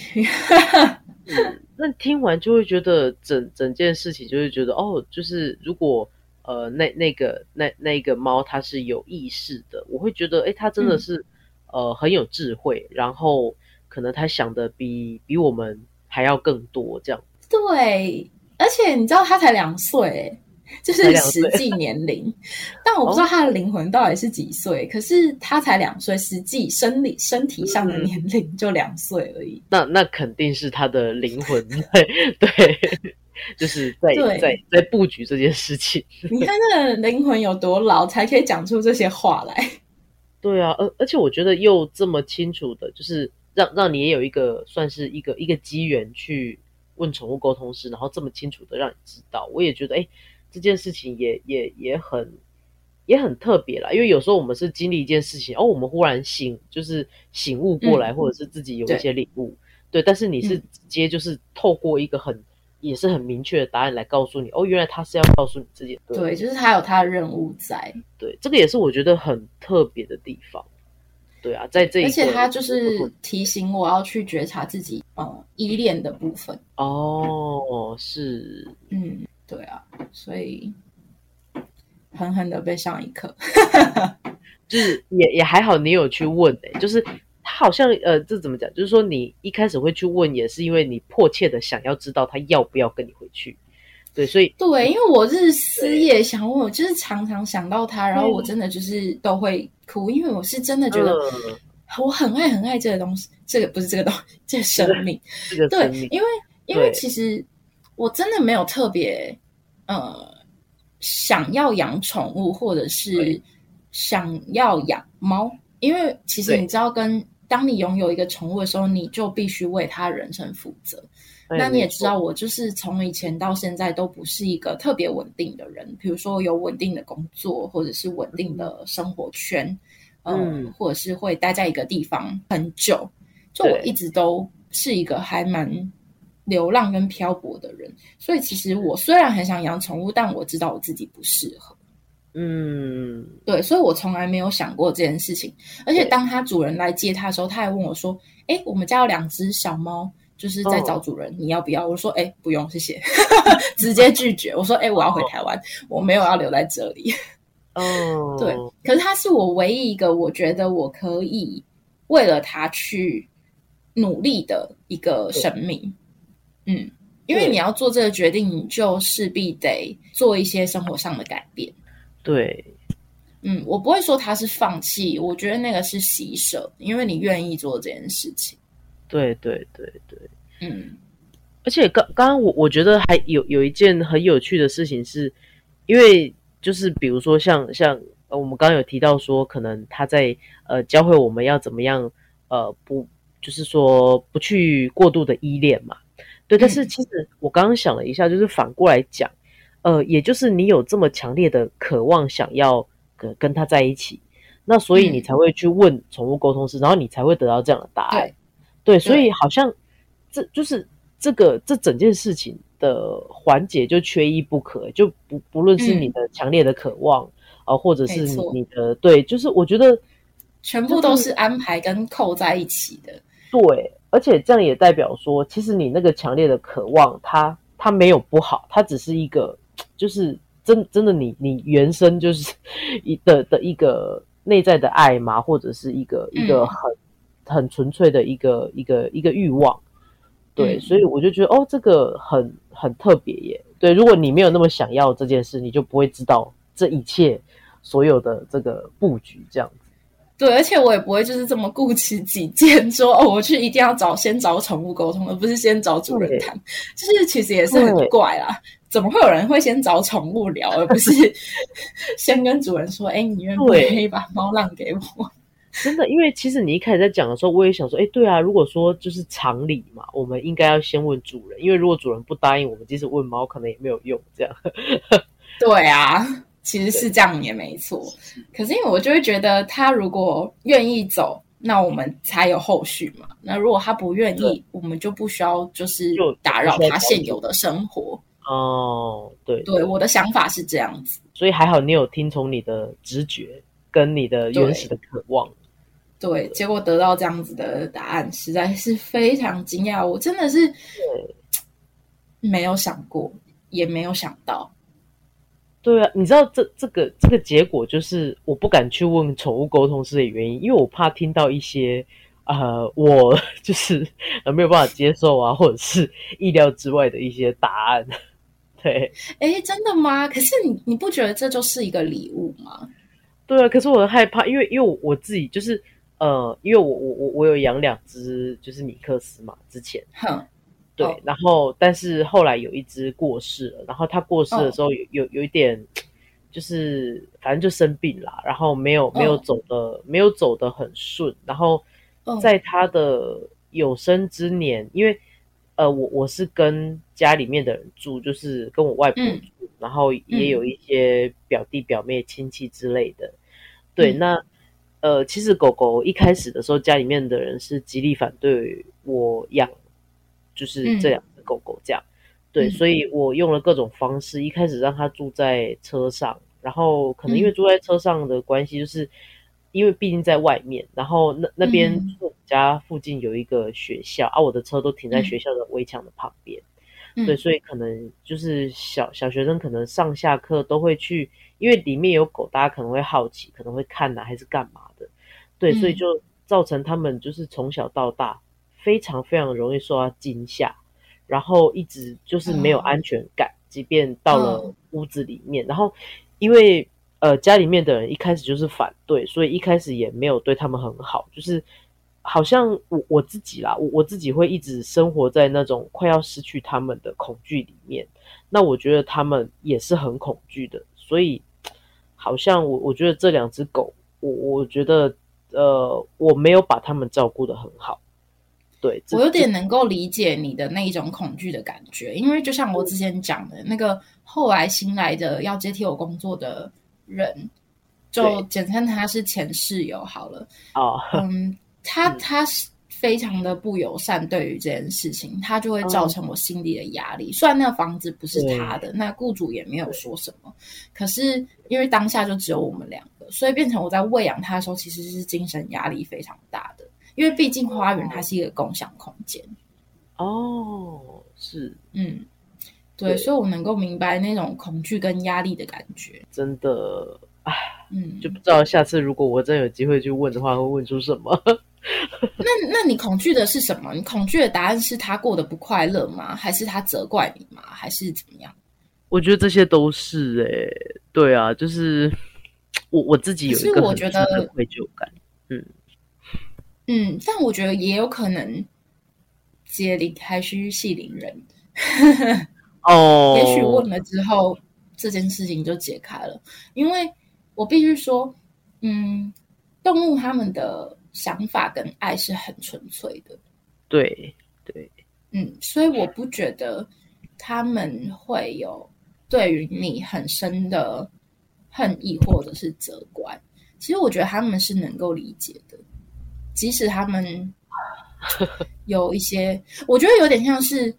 那听完就会觉得整整件事情就会觉得哦，就是如果呃那那个那那个猫它是有意识的，我会觉得哎，它真的是呃很有智慧，然后可能它想的比比我们还要更多这样。
对，而且你知道他才两岁。就是实际年龄，但我不知道他的灵魂到底是几岁。可是他才两岁，实际生理身体上的年龄就两岁而已。
那那肯定是他的灵魂 在对，就是在在在布局这件事情。
你看那个灵魂有多老，才可以讲出这些话来？
对啊，而而且我觉得又这么清楚的，就是让让你也有一个算是一个一个机缘去问宠物沟通师，然后这么清楚的让你知道，我也觉得哎。这件事情也也也很也很特别啦，因为有时候我们是经历一件事情，哦，我们忽然醒，就是醒悟过来，或者是自己有一些领悟，对。但是你是直接就是透过一个很也是很明确的答案来告诉你，哦，原来他是要告诉你自己，
对，就是他有他的任务在，
对，这个也是我觉得很特别的地方。对啊，在这一，而
且他就是提醒我要去觉察自己，呃，依恋的部分。
哦，是，
嗯，对啊，所以狠狠的被上一课，
就是也也还好，你有去问诶，就是他好像呃，这怎么讲？就是说你一开始会去问，也是因为你迫切的想要知道他要不要跟你回去。对，所以
对，因为我是思夜想，我就是常常想到他，然后我真的就是都会哭，因为我是真的觉得我很爱很爱这个东西，这个不是这个东西，这个生命，对，因为因为其实我真的没有特别呃想要养宠物，或者是想要养猫，因为其实你知道，跟当你拥有一个宠物的时候，你就必须为它人生负责。那你也知道，我就是从以前到现在都不是一个特别稳定的人。比如说有稳定的工作，或者是稳定的生活圈，嗯，或者是会待在一个地方很久。就我一直都是一个还蛮流浪跟漂泊的人。所以其实我虽然很想养宠物，但我知道我自己不适合。
嗯，
对，所以我从来没有想过这件事情。而且当他主人来接他的时候，他还问我说：“哎，我们家有两只小猫。”就是在找主人，你要不要？我说，哎，不用，谢谢，直接拒绝。我说，哎，我要回台湾，我没有要留在这里。
哦，
对，可是他是我唯一一个我觉得我可以为了他去努力的一个生命。嗯，因为你要做这个决定，你就势必得做一些生活上的改变。
对，
嗯，我不会说他是放弃，我觉得那个是牺牲，因为你愿意做这件事情。
对对对对，
嗯，
而且刚刚刚我我觉得还有有一件很有趣的事情，是因为就是比如说像像呃我们刚刚有提到说，可能他在呃教会我们要怎么样呃不就是说不去过度的依恋嘛，对，但是其实我刚刚想了一下，就是反过来讲，呃，也就是你有这么强烈的渴望想要跟跟他在一起，那所以你才会去问宠物沟通师，然后你才会得到这样的答案。对，所以好像这就是这个这整件事情的环节就缺一不可，就不不论是你的强烈的渴望啊，或者是你的对，就是我觉得
全部都是安排跟扣在一起的。
对，而且这样也代表说，其实你那个强烈的渴望，它它没有不好，它只是一个就是真真的你你原生就是 一的的一个内在的爱嘛，或者是一个一个很。很纯粹的一个一个一个欲望，对，所以我就觉得哦，这个很很特别耶。对，如果你没有那么想要这件事，你就不会知道这一切所有的这个布局这样子。
对，而且我也不会就是这么固执己见，说哦，我去一定要找先找宠物沟通，而不是先找主人谈。就是其实也是很怪啦，怎么会有人会先找宠物聊，而不是 先跟主人说，哎，你愿不愿意把猫让给我？
真的，因为其实你一开始在讲的时候，我也想说，哎，对啊，如果说就是常理嘛，我们应该要先问主人，因为如果主人不答应，我们即使问猫，可能也没有用。这样，
对啊，其实是这样也没错。可是因为我就会觉得，他如果愿意走，那我们才有后续嘛。那如果他不愿意，我们就不需要就是打扰他现有的生活。
哦，对，
对，我的想法是这样子。
所以还好，你有听从你的直觉跟你的原始的渴望。
对，结果得到这样子的答案，实在是非常惊讶。我真的是没有想过，也没有想到。
对啊，你知道这这个这个结果，就是我不敢去问宠物沟通师的原因，因为我怕听到一些呃，我 就是呃没有办法接受啊，或者是意料之外的一些答案。对，
哎，真的吗？可是你你不觉得这就是一个礼物吗？
对啊，可是我害怕，因为因为我自己就是。呃，因为我我我我有养两只，就是米克斯嘛，之前，对，然后但是后来有一只过世了，然后它过世的时候有有有一点，就是反正就生病啦，然后没有没有走的没有走的很顺，然后在他的有生之年，因为呃我我是跟家里面的人住，就是跟我外婆住。然后也有一些表弟表妹亲戚之类的。对，那呃，其实狗狗一开始的时候，家里面的人是极力反对我养，就是这两只狗狗这样。对，所以我用了各种方式，一开始让它住在车上，然后可能因为住在车上的关系，就是因为毕竟在外面，然后那那边我们家附近有一个学校啊，我的车都停在学校的围墙的旁边。对，所以可能就是小小学生可能上下课都会去，因为里面有狗，大家可能会好奇，可能会看呐，还是干嘛的？对，所以就造成他们就是从小到大非常非常容易受到惊吓。然后一直就是没有安全感，即便到了屋子里面，然后因为呃家里面的人一开始就是反对，所以一开始也没有对他们很好，就是好像我我自己啦，我我自己会一直生活在那种快要失去他们的恐惧里面。那我觉得他们也是很恐惧的，所以好像我我觉得这两只狗，我我觉得呃我没有把他们照顾的很好。对
我有点能够理解你的那一种恐惧的感觉，因为就像我之前讲的那个后来新来的要接替我工作的人，就简称他是前室友好了。哦，嗯，他 他是非常的不友善，对于这件事情，他就会造成我心里的压力。虽然那个房子不是他的，那雇主也没有说什么，可是因为当下就只有我们两个，所以变成我在喂养他的时候，其实是精神压力非常大的。因为毕竟花园它是一个共享空间，
哦，是，
嗯，对，所以我能够明白那种恐惧跟压力的感觉，
真的，唉，嗯，就不知道下次如果我真有机会去问的话，会问出什么？
那那你恐惧的是什么？你恐惧的答案是他过得不快乐吗？还是他责怪你吗？还是怎么样？
我觉得这些都是，哎，对啊，就是我我自己有一个
我觉得
愧疚感，嗯。
嗯，但我觉得也有可能解铃还需系铃人
哦。
也许问了之后，这件事情就解开了。因为我必须说，嗯，动物他们的想法跟爱是很纯粹的。
对对，
嗯，所以我不觉得他们会有对于你很深的恨意或者是责怪。其实我觉得他们是能够理解的。即使他们有一些，我觉得有点像是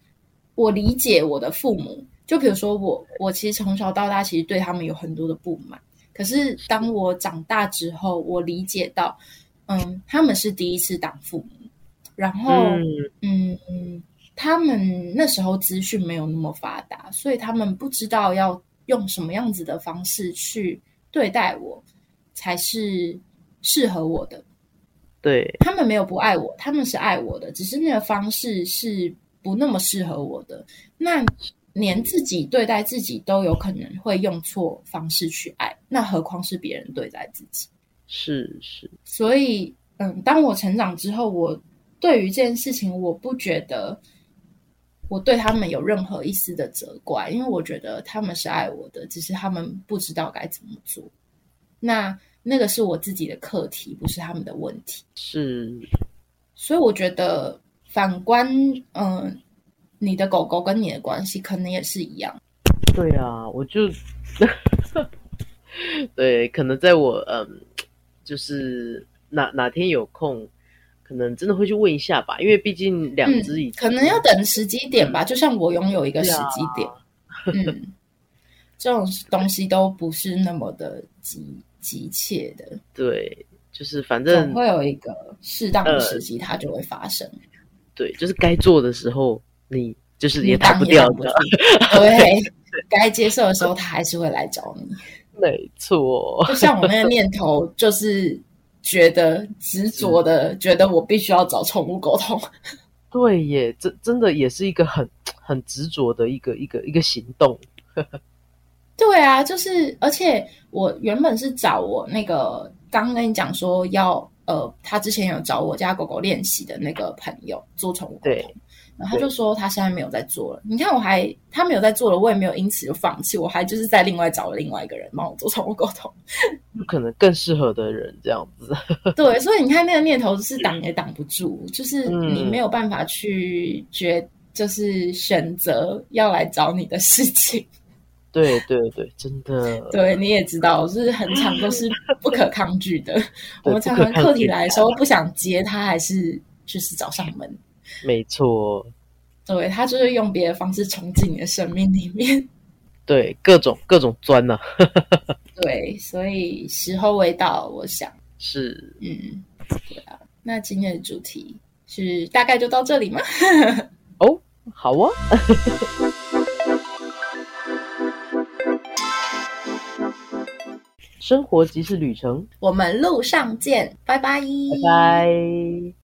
我理解我的父母。就比如说我，我其实从小到大其实对他们有很多的不满。可是当我长大之后，我理解到，嗯，他们是第一次当父母，然后，嗯，他们那时候资讯没有那么发达，所以他们不知道要用什么样子的方式去对待我才是适合我的。
对
他们没有不爱我，他们是爱我的，只是那个方式是不那么适合我的。那连自己对待自己都有可能会用错方式去爱，那何况是别人对待自己？
是是。
所以，嗯，当我成长之后，我对于这件事情，我不觉得我对他们有任何一丝的责怪，因为我觉得他们是爱我的，只是他们不知道该怎么做。那。那个是我自己的课题，不是他们的问题。
是，
所以我觉得反观，嗯，你的狗狗跟你的关系可能也是一样。
对啊，我就，对，可能在我嗯，就是哪哪天有空，可能真的会去问一下吧，因为毕竟两只已
可能要等时机点吧，就像我拥有一个时机点，嗯，这种东西都不是那么的急。急切的，
对，就是反正
会有一个适当的时机，它就会发生。
对，就是该做的时候，你就是也打不掉的。
对，该接受的时候，他还是会来找你。
没错，
就像我那个念头，就是觉得执着的，觉得我必须要找宠物沟通。
对耶，这真的也是一个很很执着的一个一个一个行动。
对啊，就是而且我原本是找我那个刚跟你讲说要呃，他之前有找我家狗狗练习的那个朋友做宠物沟通，然后他就说他现在没有在做了。你看我还他没有在做了，我也没有因此就放弃，我还就是在另外找了另外一个人帮我做宠物沟通，
可能更适合的人这样子。
对，所以你看那个念头是挡也挡不住，就是你没有办法去决，就是选择要来找你的事情。
对对对，真的。
对，你也知道，就是很长都是不可抗拒的。我们常常课题来的时候不想接他，还是就是找上门。
没错，
对他就是用别的方式冲进你的生命里面。
对，各种各种钻呐、
对，所以时候未到，我想，
是
嗯，对啊。那今天的主题是大概就到这里吗？
哦，好啊，生活即是旅程，
我们路上见，拜拜，
拜拜。